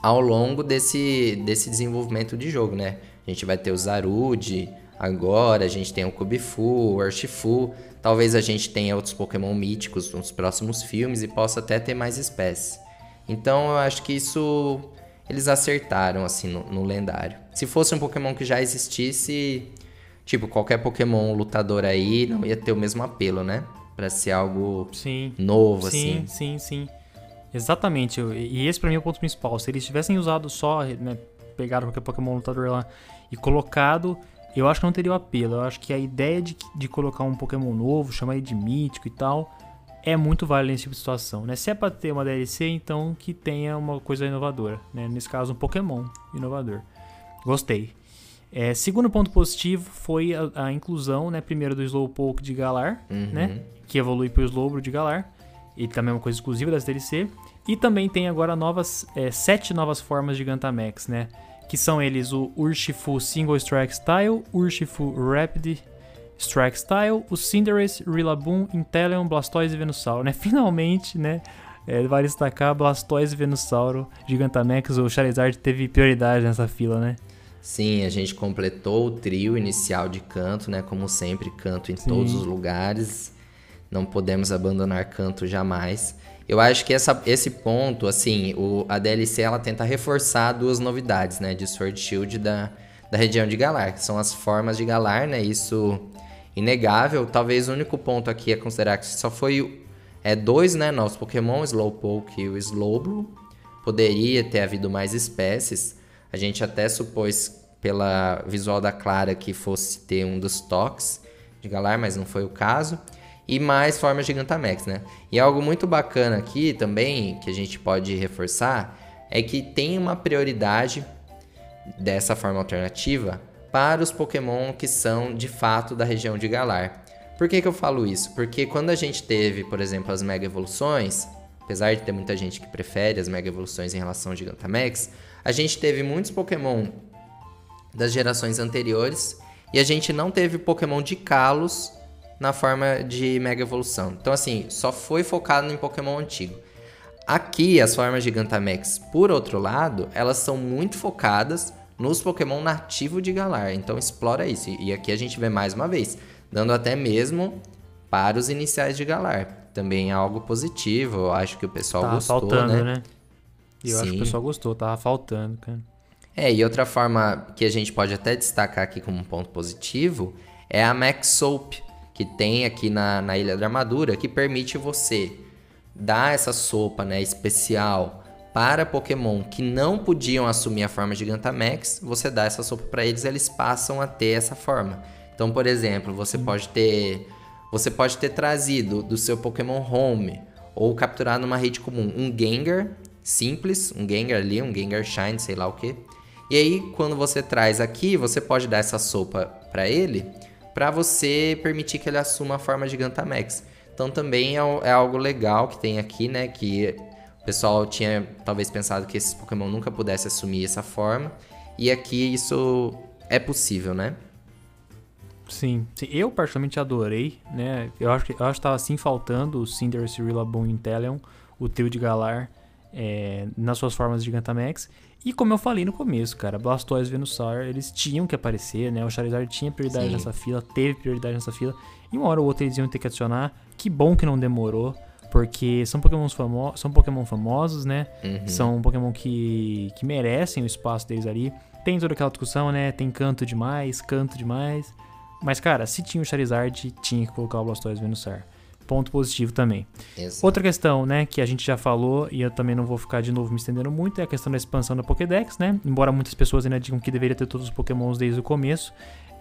ao longo desse, desse desenvolvimento de jogo, né? A gente vai ter o Zarude, agora a gente tem o Kubifu, o Urshifu, talvez a gente tenha outros Pokémon míticos nos próximos filmes e possa até ter mais espécies. Então eu acho que isso eles acertaram assim no, no lendário. Se fosse um Pokémon que já existisse, tipo qualquer Pokémon lutador aí, não ia ter o mesmo apelo, né? Para ser algo sim. novo sim, assim. Sim, sim, sim. Exatamente. E esse para mim é o ponto principal. Se eles tivessem usado só, né, pegado qualquer Pokémon lutador lá e colocado, eu acho que não teria o apelo. Eu acho que a ideia de, de colocar um Pokémon novo, chamar ele de mítico e tal, é muito válida nesse tipo de situação. Né? Se é pra ter uma DLC, então que tenha uma coisa inovadora. Né? Nesse caso, um Pokémon inovador. Gostei. É, segundo ponto positivo foi a, a, inclusão, né? Primeiro do Slowpoke de Galar, uhum. né? Que evolui para o Slowbro de Galar. E também é uma coisa exclusiva das DLC. E também tem agora novas, é, sete novas formas de Gantamax, né? Que são eles o Urshifu Single Strike Style, Urshifu Rapid Strike Style, o Cinderace, Rillaboom, Inteleon, Blastoise e Venusaur, né? <laughs> Finalmente, né? É, vale destacar Blastoise e Venusaur, Gigantamax, o Charizard teve prioridade nessa fila, né? Sim, a gente completou o trio inicial de canto, né? Como sempre, canto em Sim. todos os lugares. Não podemos abandonar canto jamais. Eu acho que essa, esse ponto, assim, o, a DLC ela tenta reforçar duas novidades, né, de Sword Shield da, da região de Galar, que são as formas de Galar, né? Isso inegável. Talvez o único ponto aqui é considerar que só foi é dois, né, novos Pokémon, Slowpoke e o Slowbro. Poderia ter havido mais espécies. A gente até supôs pela visual da Clara que fosse ter um dos toques de Galar, mas não foi o caso e mais formas de Gigantamax, né? E algo muito bacana aqui também, que a gente pode reforçar, é que tem uma prioridade dessa forma alternativa para os Pokémon que são de fato da região de Galar. Por que, que eu falo isso? Porque quando a gente teve, por exemplo, as Mega Evoluções, apesar de ter muita gente que prefere as Mega Evoluções em relação ao Gigantamax, a gente teve muitos Pokémon das gerações anteriores e a gente não teve Pokémon de Kalos na forma de Mega Evolução. Então, assim, só foi focado em Pokémon antigo. Aqui, as formas Gigantamax, por outro lado, elas são muito focadas nos Pokémon nativos de Galar. Então, explora isso. E aqui a gente vê mais uma vez, dando até mesmo para os iniciais de Galar. Também é algo positivo, eu acho que o pessoal tava gostou, faltando, né? né? Eu Sim. acho que o pessoal gostou, tava faltando, cara. É, e outra forma que a gente pode até destacar aqui como um ponto positivo é a Max Soap, que tem aqui na, na Ilha da Armadura que permite você dar essa sopa né, especial para Pokémon que não podiam assumir a forma Gigantamax, você dá essa sopa para eles, eles passam a ter essa forma. Então, por exemplo, você pode ter você pode ter trazido do seu Pokémon Home ou capturado numa rede comum um Gengar simples, um Gengar ali, um Gengar Shine, sei lá o que. E aí, quando você traz aqui, você pode dar essa sopa para ele para você permitir que ele assuma a forma Gigantamax. Então também é, é, algo legal que tem aqui, né? Que o pessoal tinha talvez pensado que esses Pokémon nunca pudessem assumir essa forma. E aqui isso é possível, né? Sim, sim. eu particularmente adorei, né? Eu acho que eu acho que tava assim faltando o Cinderace, Rillaboom e Inteleon, o trio de Galar. é, nas suas formas de Gigantamax. E como eu falei no começo, cara, Blastoise e Venusaur, eles tinham que aparecer, né? O Charizard tinha prioridade Sim. nessa fila, teve prioridade nessa fila. E uma hora ou outra eles iam ter que adicionar. Que bom que não demorou, porque são Pokémon, famo são Pokémon famosos, né? Uhum. São Pokémon que, que merecem o espaço deles ali. Tem toda aquela discussão, né? Tem canto demais, canto demais. Mas, cara, se tinha o Charizard, tinha que colocar o Blastoise e Venusaur ponto positivo também. Exato. Outra questão, né, que a gente já falou e eu também não vou ficar de novo me estendendo muito, é a questão da expansão da Pokédex, né? Embora muitas pessoas ainda digam que deveria ter todos os Pokémons desde o começo,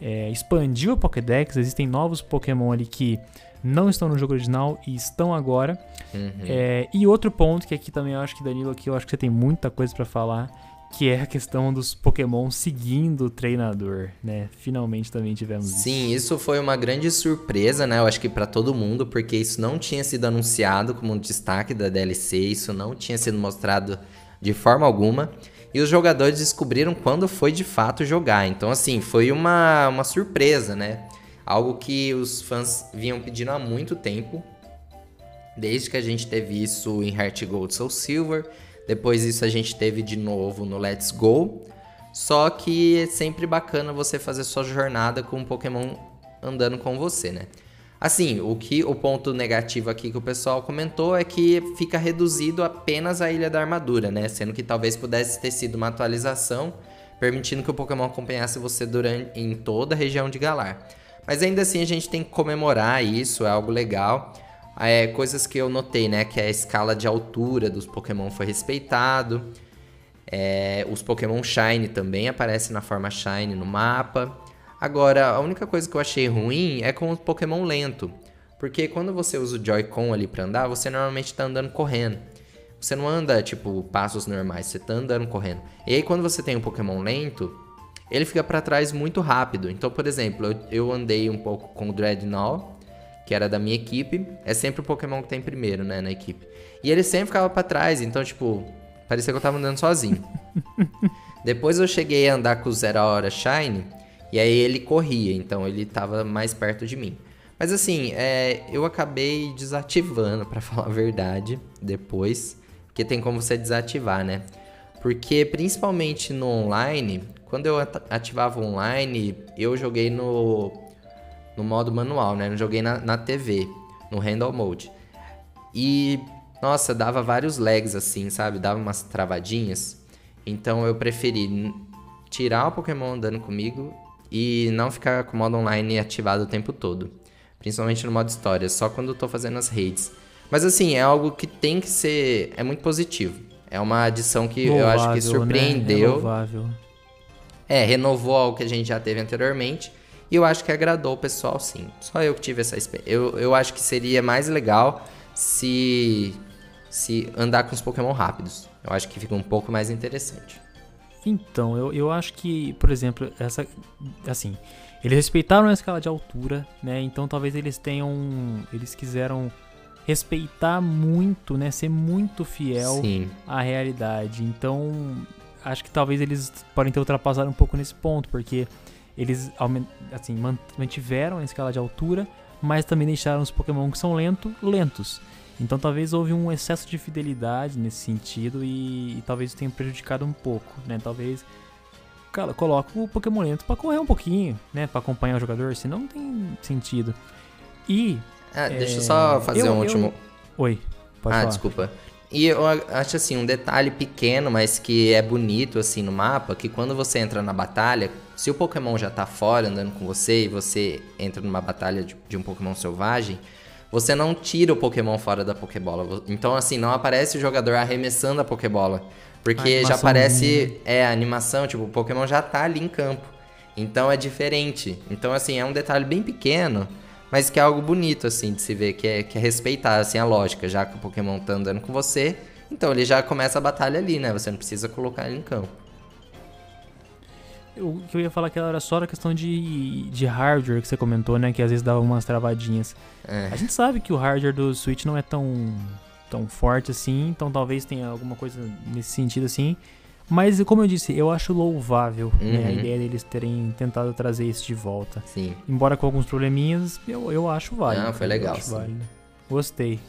é, expandiu a Pokédex, existem novos Pokémon ali que não estão no jogo original e estão agora. Uhum. É, e outro ponto que aqui também eu acho que Danilo aqui eu acho que você tem muita coisa para falar que é a questão dos Pokémon seguindo o treinador, né? Finalmente também tivemos Sim, isso. isso foi uma grande surpresa, né? Eu acho que para todo mundo, porque isso não tinha sido anunciado como um destaque da DLC, isso não tinha sido mostrado de forma alguma. E os jogadores descobriram quando foi de fato jogar. Então, assim, foi uma, uma surpresa, né? Algo que os fãs vinham pedindo há muito tempo. Desde que a gente teve isso em Heart Gold Soul Silver depois isso a gente teve de novo no Let's Go. Só que é sempre bacana você fazer sua jornada com um Pokémon andando com você, né? Assim, o que o ponto negativo aqui que o pessoal comentou é que fica reduzido apenas a Ilha da Armadura, né? Sendo que talvez pudesse ter sido uma atualização permitindo que o Pokémon acompanhasse você durante em toda a região de Galar. Mas ainda assim a gente tem que comemorar isso, é algo legal é, coisas que eu notei, né? Que a escala de altura dos Pokémon foi respeitado. É, os Pokémon Shine também aparecem na forma Shine no mapa. Agora, a única coisa que eu achei ruim é com o Pokémon lento. Porque quando você usa o Joy-Con ali pra andar, você normalmente tá andando correndo. Você não anda, tipo, passos normais, você tá andando correndo. E aí, quando você tem um Pokémon lento, ele fica para trás muito rápido. Então, por exemplo, eu, eu andei um pouco com o Dreadnought que era da minha equipe, é sempre o Pokémon que tem primeiro, né, na equipe. E ele sempre ficava para trás, então, tipo, parecia que eu tava andando sozinho. <laughs> Depois eu cheguei a andar com o Zero Hora Shine, e aí ele corria, então ele tava mais perto de mim. Mas assim, é, eu acabei desativando, para <laughs> falar a verdade, depois, porque tem como você desativar, né? Porque principalmente no online, quando eu ativava online, eu joguei no no modo manual, né? Não joguei na, na TV, no handle mode. E, nossa, dava vários lags assim, sabe? Dava umas travadinhas. Então eu preferi tirar o Pokémon andando comigo e não ficar com o modo online ativado o tempo todo. Principalmente no modo história, só quando eu tô fazendo as raids. Mas assim, é algo que tem que ser. É muito positivo. É uma adição que louvável, eu acho que né? surpreendeu. Né? É, é, renovou algo que a gente já teve anteriormente. E eu acho que agradou o pessoal, sim. Só eu que tive essa experiência. Eu, eu acho que seria mais legal se, se andar com os Pokémon rápidos. Eu acho que fica um pouco mais interessante. Então, eu, eu acho que, por exemplo, essa. Assim, eles respeitaram a escala de altura, né? Então talvez eles tenham. Eles quiseram respeitar muito, né? Ser muito fiel Sim. à realidade. Então, acho que talvez eles podem ter ultrapassado um pouco nesse ponto, porque eles assim, mantiveram a escala de altura, mas também deixaram os Pokémon que são lentos, lentos. Então talvez houve um excesso de fidelidade nesse sentido e, e talvez tenha prejudicado um pouco, né? Talvez cara, coloca o Pokémon lento para correr um pouquinho, né? Para acompanhar o jogador, senão não tem sentido. E ah, deixa eu só fazer eu, um último. Eu... Oi. Pode ah, falar. desculpa. E eu acho assim, um detalhe pequeno, mas que é bonito assim no mapa, que quando você entra na batalha, se o Pokémon já tá fora andando com você e você entra numa batalha de, de um Pokémon selvagem, você não tira o Pokémon fora da Pokébola. Então, assim, não aparece o jogador arremessando a Pokébola. Porque já aparece é, a animação, tipo, o Pokémon já tá ali em campo. Então é diferente. Então, assim, é um detalhe bem pequeno mas que é algo bonito, assim, de se ver, que é, que é respeitar, assim, a lógica, já que o Pokémon tá andando com você, então ele já começa a batalha ali, né? Você não precisa colocar ele em campo. O que eu ia falar que era só a questão de, de hardware que você comentou, né? Que às vezes dava umas travadinhas. É. A gente sabe que o hardware do Switch não é tão, tão forte assim, então talvez tenha alguma coisa nesse sentido assim. Mas, como eu disse, eu acho louvável uhum. né, a uhum. ideia deles terem tentado trazer isso de volta. Sim. Embora com alguns probleminhas, eu, eu acho válido. Não, foi legal. Sim. Válido. Gostei.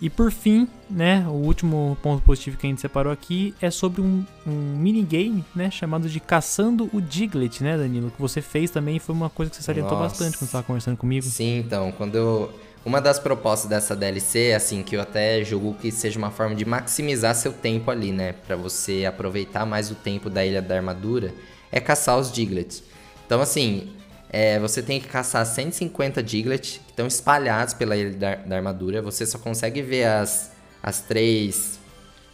E por fim, né, o último ponto positivo que a gente separou aqui é sobre um, um minigame, né, chamado de Caçando o Diglett, né, Danilo? Que você fez também foi uma coisa que você salientou Nossa. bastante quando estava conversando comigo. Sim, então, quando eu... Uma das propostas dessa DLC, assim, que eu até julgo que seja uma forma de maximizar seu tempo ali, né, para você aproveitar mais o tempo da Ilha da Armadura, é caçar os Diglets. Então, assim, é, você tem que caçar 150 Diglett que estão espalhados pela ilha da, da, armadura. Você só consegue ver as, as três.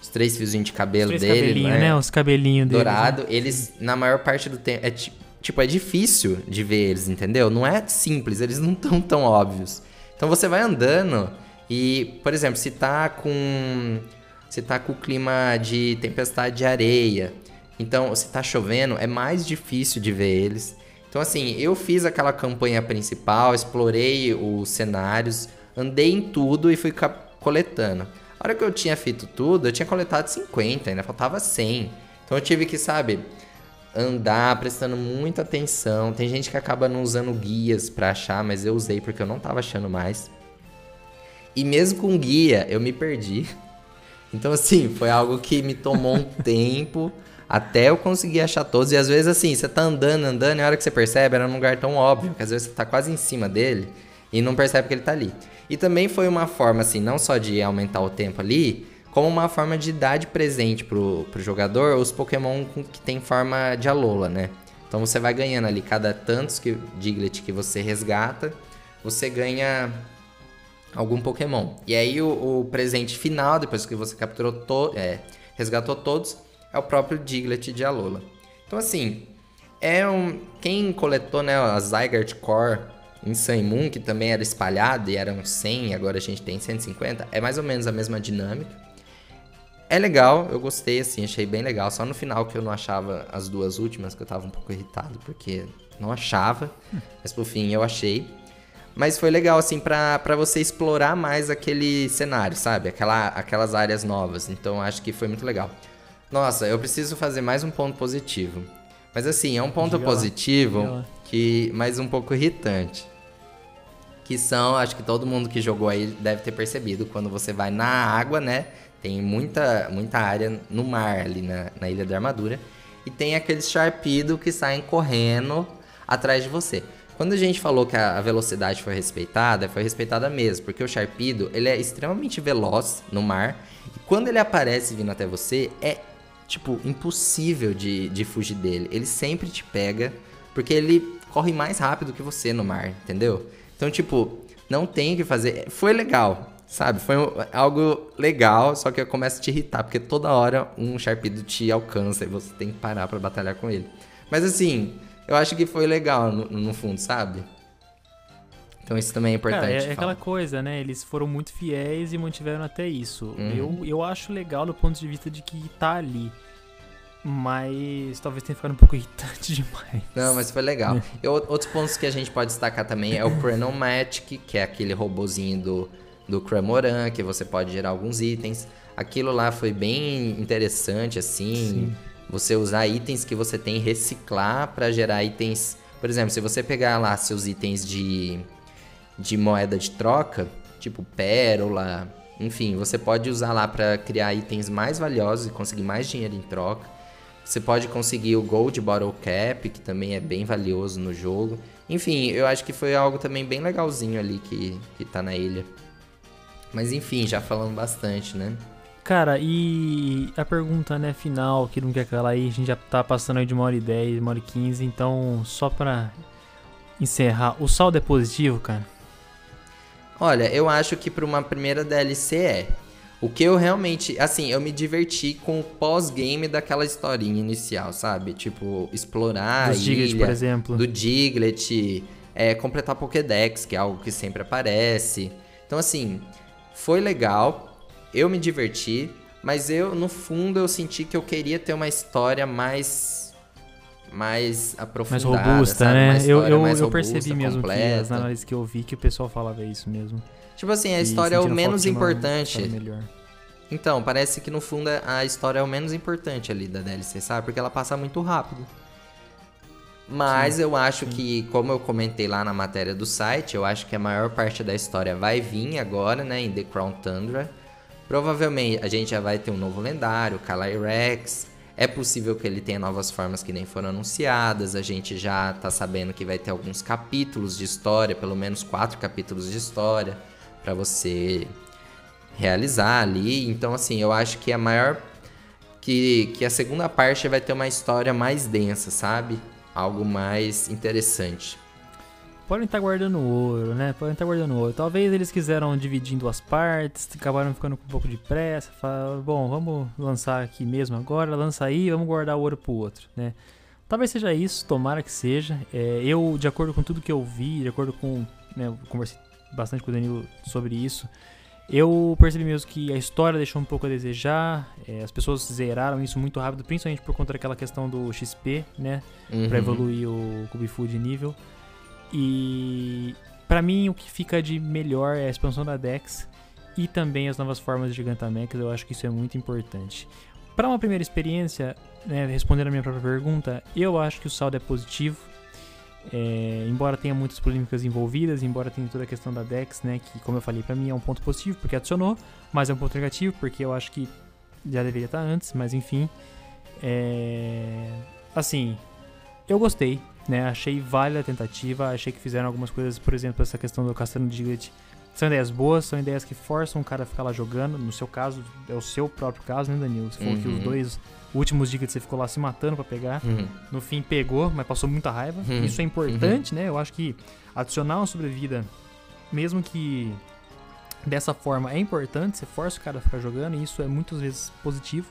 Os três fiozinhos de cabelo os três dele. né? né? Os cabelinhos dele. Dourado. Né? Eles, na maior parte do tempo. É, tipo, é difícil de ver eles, entendeu? Não é simples, eles não estão tão óbvios. Então você vai andando e, por exemplo, se tá com. Se tá com o clima de tempestade de areia. Então, se tá chovendo, é mais difícil de ver eles. Então, assim, eu fiz aquela campanha principal, explorei os cenários, andei em tudo e fui coletando. A hora que eu tinha feito tudo, eu tinha coletado 50, ainda faltava 100. Então eu tive que, sabe, andar prestando muita atenção. Tem gente que acaba não usando guias para achar, mas eu usei porque eu não tava achando mais. E mesmo com guia, eu me perdi. <laughs> Então, assim, foi algo que me tomou um <laughs> tempo até eu conseguir achar todos. E às vezes, assim, você tá andando, andando, e a hora que você percebe, era num lugar tão óbvio, que às vezes você tá quase em cima dele e não percebe que ele tá ali. E também foi uma forma, assim, não só de aumentar o tempo ali, como uma forma de dar de presente pro, pro jogador os Pokémon que tem forma de Alola, né? Então você vai ganhando ali cada tantos que, Diglett que você resgata, você ganha algum Pokémon. E aí o, o presente final, depois que você capturou to é, resgatou todos, é o próprio Diglett de Alola. Então, assim, é um. Quem coletou né, a Zygarde Core em Sun Moon, que também era espalhado e eram 100, agora a gente tem 150, é mais ou menos a mesma dinâmica. É legal, eu gostei, assim, achei bem legal. Só no final que eu não achava as duas últimas, que eu tava um pouco irritado, porque não achava. Mas por fim eu achei. Mas foi legal, assim, pra você explorar mais aquele cenário, sabe? Aquela, aquelas áreas novas. Então acho que foi muito legal. Nossa, eu preciso fazer mais um ponto positivo. Mas assim, é um ponto Diga positivo lá. que mais um pouco irritante. Que são, acho que todo mundo que jogou aí deve ter percebido, quando você vai na água, né? Tem muita, muita área no mar ali na, na Ilha da Armadura. E tem aqueles Sharpedo que saem correndo atrás de você. Quando a gente falou que a velocidade foi respeitada, foi respeitada mesmo, porque o Sharpedo, ele é extremamente veloz no mar, e quando ele aparece vindo até você, é tipo, impossível de, de fugir dele. Ele sempre te pega, porque ele corre mais rápido que você no mar, entendeu? Então, tipo, não tem o que fazer. Foi legal, sabe? Foi algo legal, só que começa a te irritar, porque toda hora um Sharpedo te alcança e você tem que parar para batalhar com ele. Mas assim, eu acho que foi legal no, no fundo, sabe? Então isso também é importante. Cara, é, é aquela coisa, né? Eles foram muito fiéis e mantiveram até isso. Uhum. Eu, eu acho legal do ponto de vista de que tá ali. Mas talvez tenha ficado um pouco <laughs> irritante demais. Não, mas foi legal. e outros pontos que a gente pode destacar também é o <laughs> Chronomatic, que é aquele robozinho do, do Cramoran, que você pode gerar alguns itens. Aquilo lá foi bem interessante, assim. Sim. Você usar itens que você tem reciclar para gerar itens. Por exemplo, se você pegar lá seus itens de de moeda de troca, tipo pérola, enfim, você pode usar lá para criar itens mais valiosos e conseguir mais dinheiro em troca. Você pode conseguir o Gold Bottle Cap, que também é bem valioso no jogo. Enfim, eu acho que foi algo também bem legalzinho ali que, que tá na ilha. Mas enfim, já falando bastante, né? Cara, e a pergunta, né, final, que não quer calar aí, a gente já tá passando aí de uma hora e dez, uma hora e quinze, então só pra encerrar, o saldo é positivo, cara? Olha, eu acho que para uma primeira DLC é. O que eu realmente, assim, eu me diverti com o pós-game daquela historinha inicial, sabe? Tipo, explorar Dos a Diglett, ilha, por exemplo. do Diglett, é, completar Pokédex, que é algo que sempre aparece. Então, assim, foi legal, eu me diverti, mas eu, no fundo, eu senti que eu queria ter uma história mais mais aprofundada, mais robusta, sabe? né? eu, eu, robusta, percebi mesmo completa. que as análises que eu vi que o pessoal falava isso mesmo. Tipo assim, a história é o menos importante. Então, parece que no fundo a história é o menos importante ali da DLC, sabe? Porque ela passa muito rápido. Mas Sim, eu acho sim. que, como eu comentei lá na matéria do site, eu acho que a maior parte da história vai vir agora, né, em The Crown Tundra. Provavelmente a gente já vai ter um novo lendário, Calyrex. É possível que ele tenha novas formas que nem foram anunciadas. A gente já tá sabendo que vai ter alguns capítulos de história, pelo menos quatro capítulos de história, para você realizar ali. Então, assim, eu acho que a maior. Que, que a segunda parte vai ter uma história mais densa, sabe? Algo mais interessante. Podem estar guardando ouro, né? Podem estar guardando ouro. Talvez eles quiseram dividir em duas partes, acabaram ficando com um pouco de pressa. Falaram, bom, vamos lançar aqui mesmo agora, lança aí, vamos guardar o ouro pro outro, né? Talvez seja isso, tomara que seja. É, eu, de acordo com tudo que eu vi, de acordo com. Né, eu conversei bastante com o Danilo sobre isso. Eu percebi mesmo que a história deixou um pouco a desejar. é, as pessoas zeraram isso muito rápido, principalmente por conta daquela questão do XP, né? Uhum. Pra evoluir o Kubifu de nível. E pra mim o que fica de melhor é a expansão da Dex e também as novas formas de Gigantamax, eu acho que isso é muito importante. Para uma primeira experiência, né, respondendo a minha própria pergunta, eu acho que o saldo é positivo. É, embora tenha muitas polêmicas envolvidas, embora tenha toda a questão da Dex, né, que como eu falei, pra mim é um ponto positivo porque adicionou, mas é um ponto negativo porque eu acho que já deveria estar antes, mas enfim. É, assim, eu gostei, né? Achei válida a tentativa, achei que fizeram algumas coisas, por exemplo, essa questão do Castelo de Giglet. São ideias boas, são ideias que forçam o cara a ficar lá jogando. No seu caso, é o seu próprio caso, né, Danilo? Você falou que os Uhum. dois últimos Giglets você ficou lá se matando pra pegar. Uhum. No fim pegou, mas passou muita raiva. Uhum. Isso é importante, né? Eu acho que adicionar uma sobrevida, mesmo que dessa forma, é importante. Você força o cara a ficar jogando e isso é muitas vezes positivo.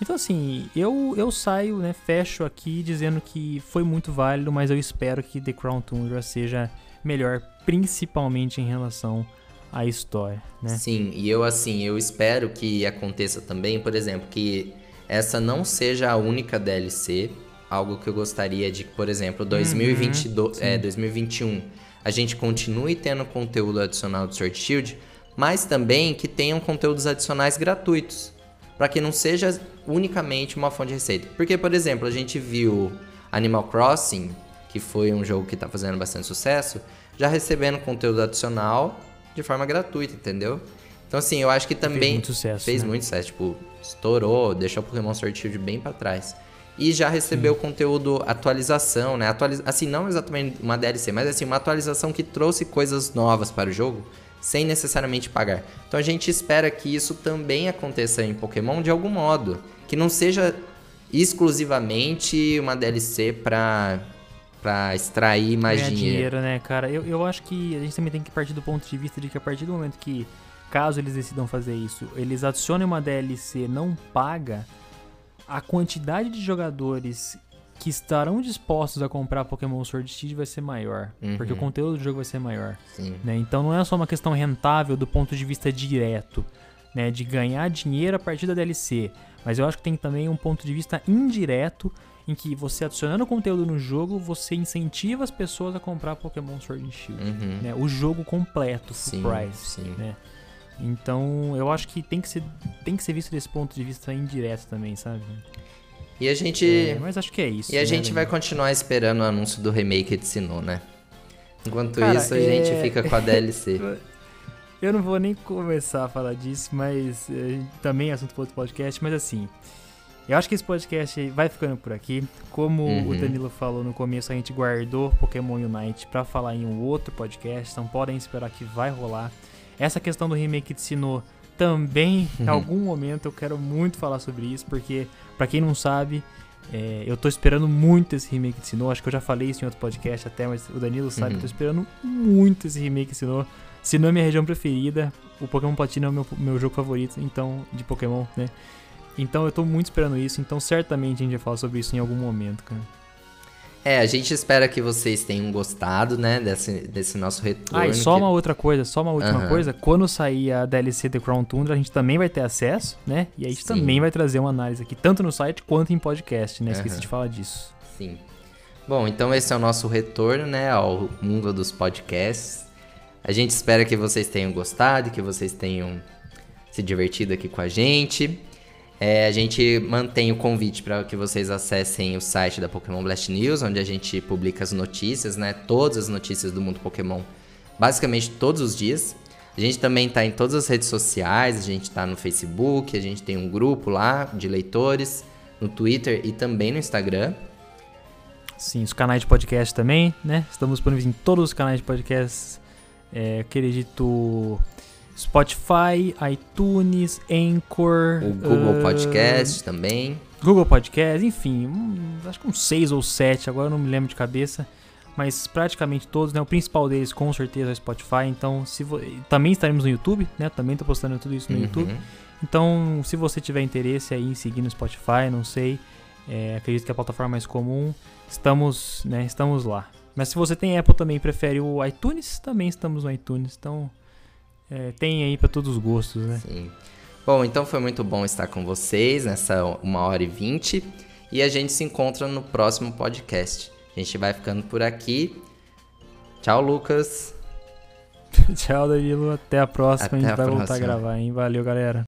Então, assim, eu, eu saio, né? Fecho aqui dizendo que foi muito válido, mas eu espero que The Crown Tundra seja melhor, principalmente em relação à história, né? Sim, e eu assim, eu espero que aconteça também, por exemplo, que essa não seja a única DLC, algo que eu gostaria de, por exemplo, 2022, é, 2021, a gente continue tendo conteúdo adicional do Sword Shield, mas também que tenham conteúdos adicionais gratuitos, para que não seja unicamente uma fonte de receita. Porque, por exemplo, a gente viu Animal Crossing, que foi um jogo que está fazendo bastante sucesso, já recebendo conteúdo adicional de forma gratuita, entendeu? Então, assim, eu acho que também Fez muito sucesso. fez né? muito sucesso, tipo, estourou, deixou o Pokémon Sword Shield bem pra trás. E já recebeu conteúdo atualização, né? Atualiza assim, não exatamente uma DLC, mas assim, uma atualização que trouxe coisas novas para o jogo sem necessariamente pagar. Então a gente espera que isso também aconteça em Pokémon de algum modo, que não seja exclusivamente uma DLC pra para extrair mais ganhar dinheiro. dinheiro, né, cara? Eu, eu acho que a gente também tem que partir do ponto de vista de que a partir do momento que, caso eles decidam fazer isso, eles adicionem uma DLC não paga, a quantidade de jogadores que estarão dispostos a comprar Pokémon Sword Shield vai ser maior, Uhum. porque o conteúdo do jogo vai ser maior. Sim. né? Então não é só uma questão rentável do ponto de vista direto, né, de ganhar dinheiro a partir da DLC, mas eu acho que tem também um ponto de vista indireto em que você adicionando conteúdo no jogo, você incentiva as pessoas a comprar Pokémon Sword and Shield, Uhum. né? O jogo completo, full Sim, price, sim. né? Então, eu acho que tem que ser tem que ser visto desse ponto de vista indireto também, sabe? E a gente É, mas acho que é isso. E a né, gente vai continuar esperando o anúncio do remake de Sinnoh, né? Enquanto Cara, isso, a gente é- fica com a DLC. <laughs> Eu não vou nem começar a falar disso, mas eh, também é assunto para outro podcast, mas assim, eu acho que esse podcast vai ficando por aqui. Como Uhum. o Danilo falou no começo, a gente guardou Pokémon Unite para falar em um outro podcast, então podem esperar que vai rolar. Essa questão do remake de Sinnoh também, em Uhum. algum momento, eu quero muito falar sobre isso, porque, pra quem não sabe, é, eu tô esperando muito esse remake de Sinnoh. Acho que eu já falei isso em outro podcast até, mas o Danilo sabe, Uhum. eu tô esperando muito esse remake de Sinnoh. Sinnoh é minha região preferida, o Pokémon Platina é o meu, meu jogo favorito, então, de Pokémon, né? Então eu tô muito esperando isso, então certamente a gente vai falar sobre isso em algum momento, cara. É, a gente espera que vocês tenham gostado, né, desse, desse nosso retorno. Ah, e só que- uma outra coisa, só uma última Aham. coisa. Quando sair a DLC The Crown Tundra, a gente também vai ter acesso, né? E a gente Sim. também vai trazer uma análise aqui, tanto no site quanto em podcast, né? Esqueci Aham. de falar disso. Sim. Bom, então esse é o nosso retorno, né, ao mundo dos podcasts. A gente espera que vocês tenham gostado, que vocês tenham se divertido aqui com a gente. É, a gente mantém o convite para que vocês acessem o site da Pokémon Blast News, onde a gente publica as notícias, né? Todas as notícias do mundo Pokémon, basicamente todos os dias. A gente também está em todas as redes sociais, a gente está no Facebook, a gente tem um grupo lá de leitores, no Twitter e também no Instagram. Sim, os canais de podcast também, né? Estamos disponíveis em todos os canais de podcast. É, acredito Spotify, iTunes, Anchor. O Google uh, Podcast também. Google Podcast, enfim, um, acho que uns seis ou sete, agora eu não me lembro de cabeça. Mas praticamente todos, né? O principal deles com certeza é o Spotify. Então, se vo... também estaremos no YouTube, né? Também estou postando tudo isso no Uhum. YouTube. Então, se você tiver interesse aí em seguir no Spotify, não sei, é, acredito que é a plataforma mais comum, estamos, né, estamos lá. Mas se você tem Apple também e prefere o iTunes, também estamos no iTunes. Então, é, tem aí para todos os gostos, né? Sim. Bom, então foi muito bom estar com vocês nessa uma hora e vinte. E a gente se encontra no próximo podcast. A gente vai ficando por aqui. Tchau, Lucas. <laughs> Tchau, Danilo. Até a próxima. Até a gente a vai voltar a próxima. gravar, hein? Valeu, galera.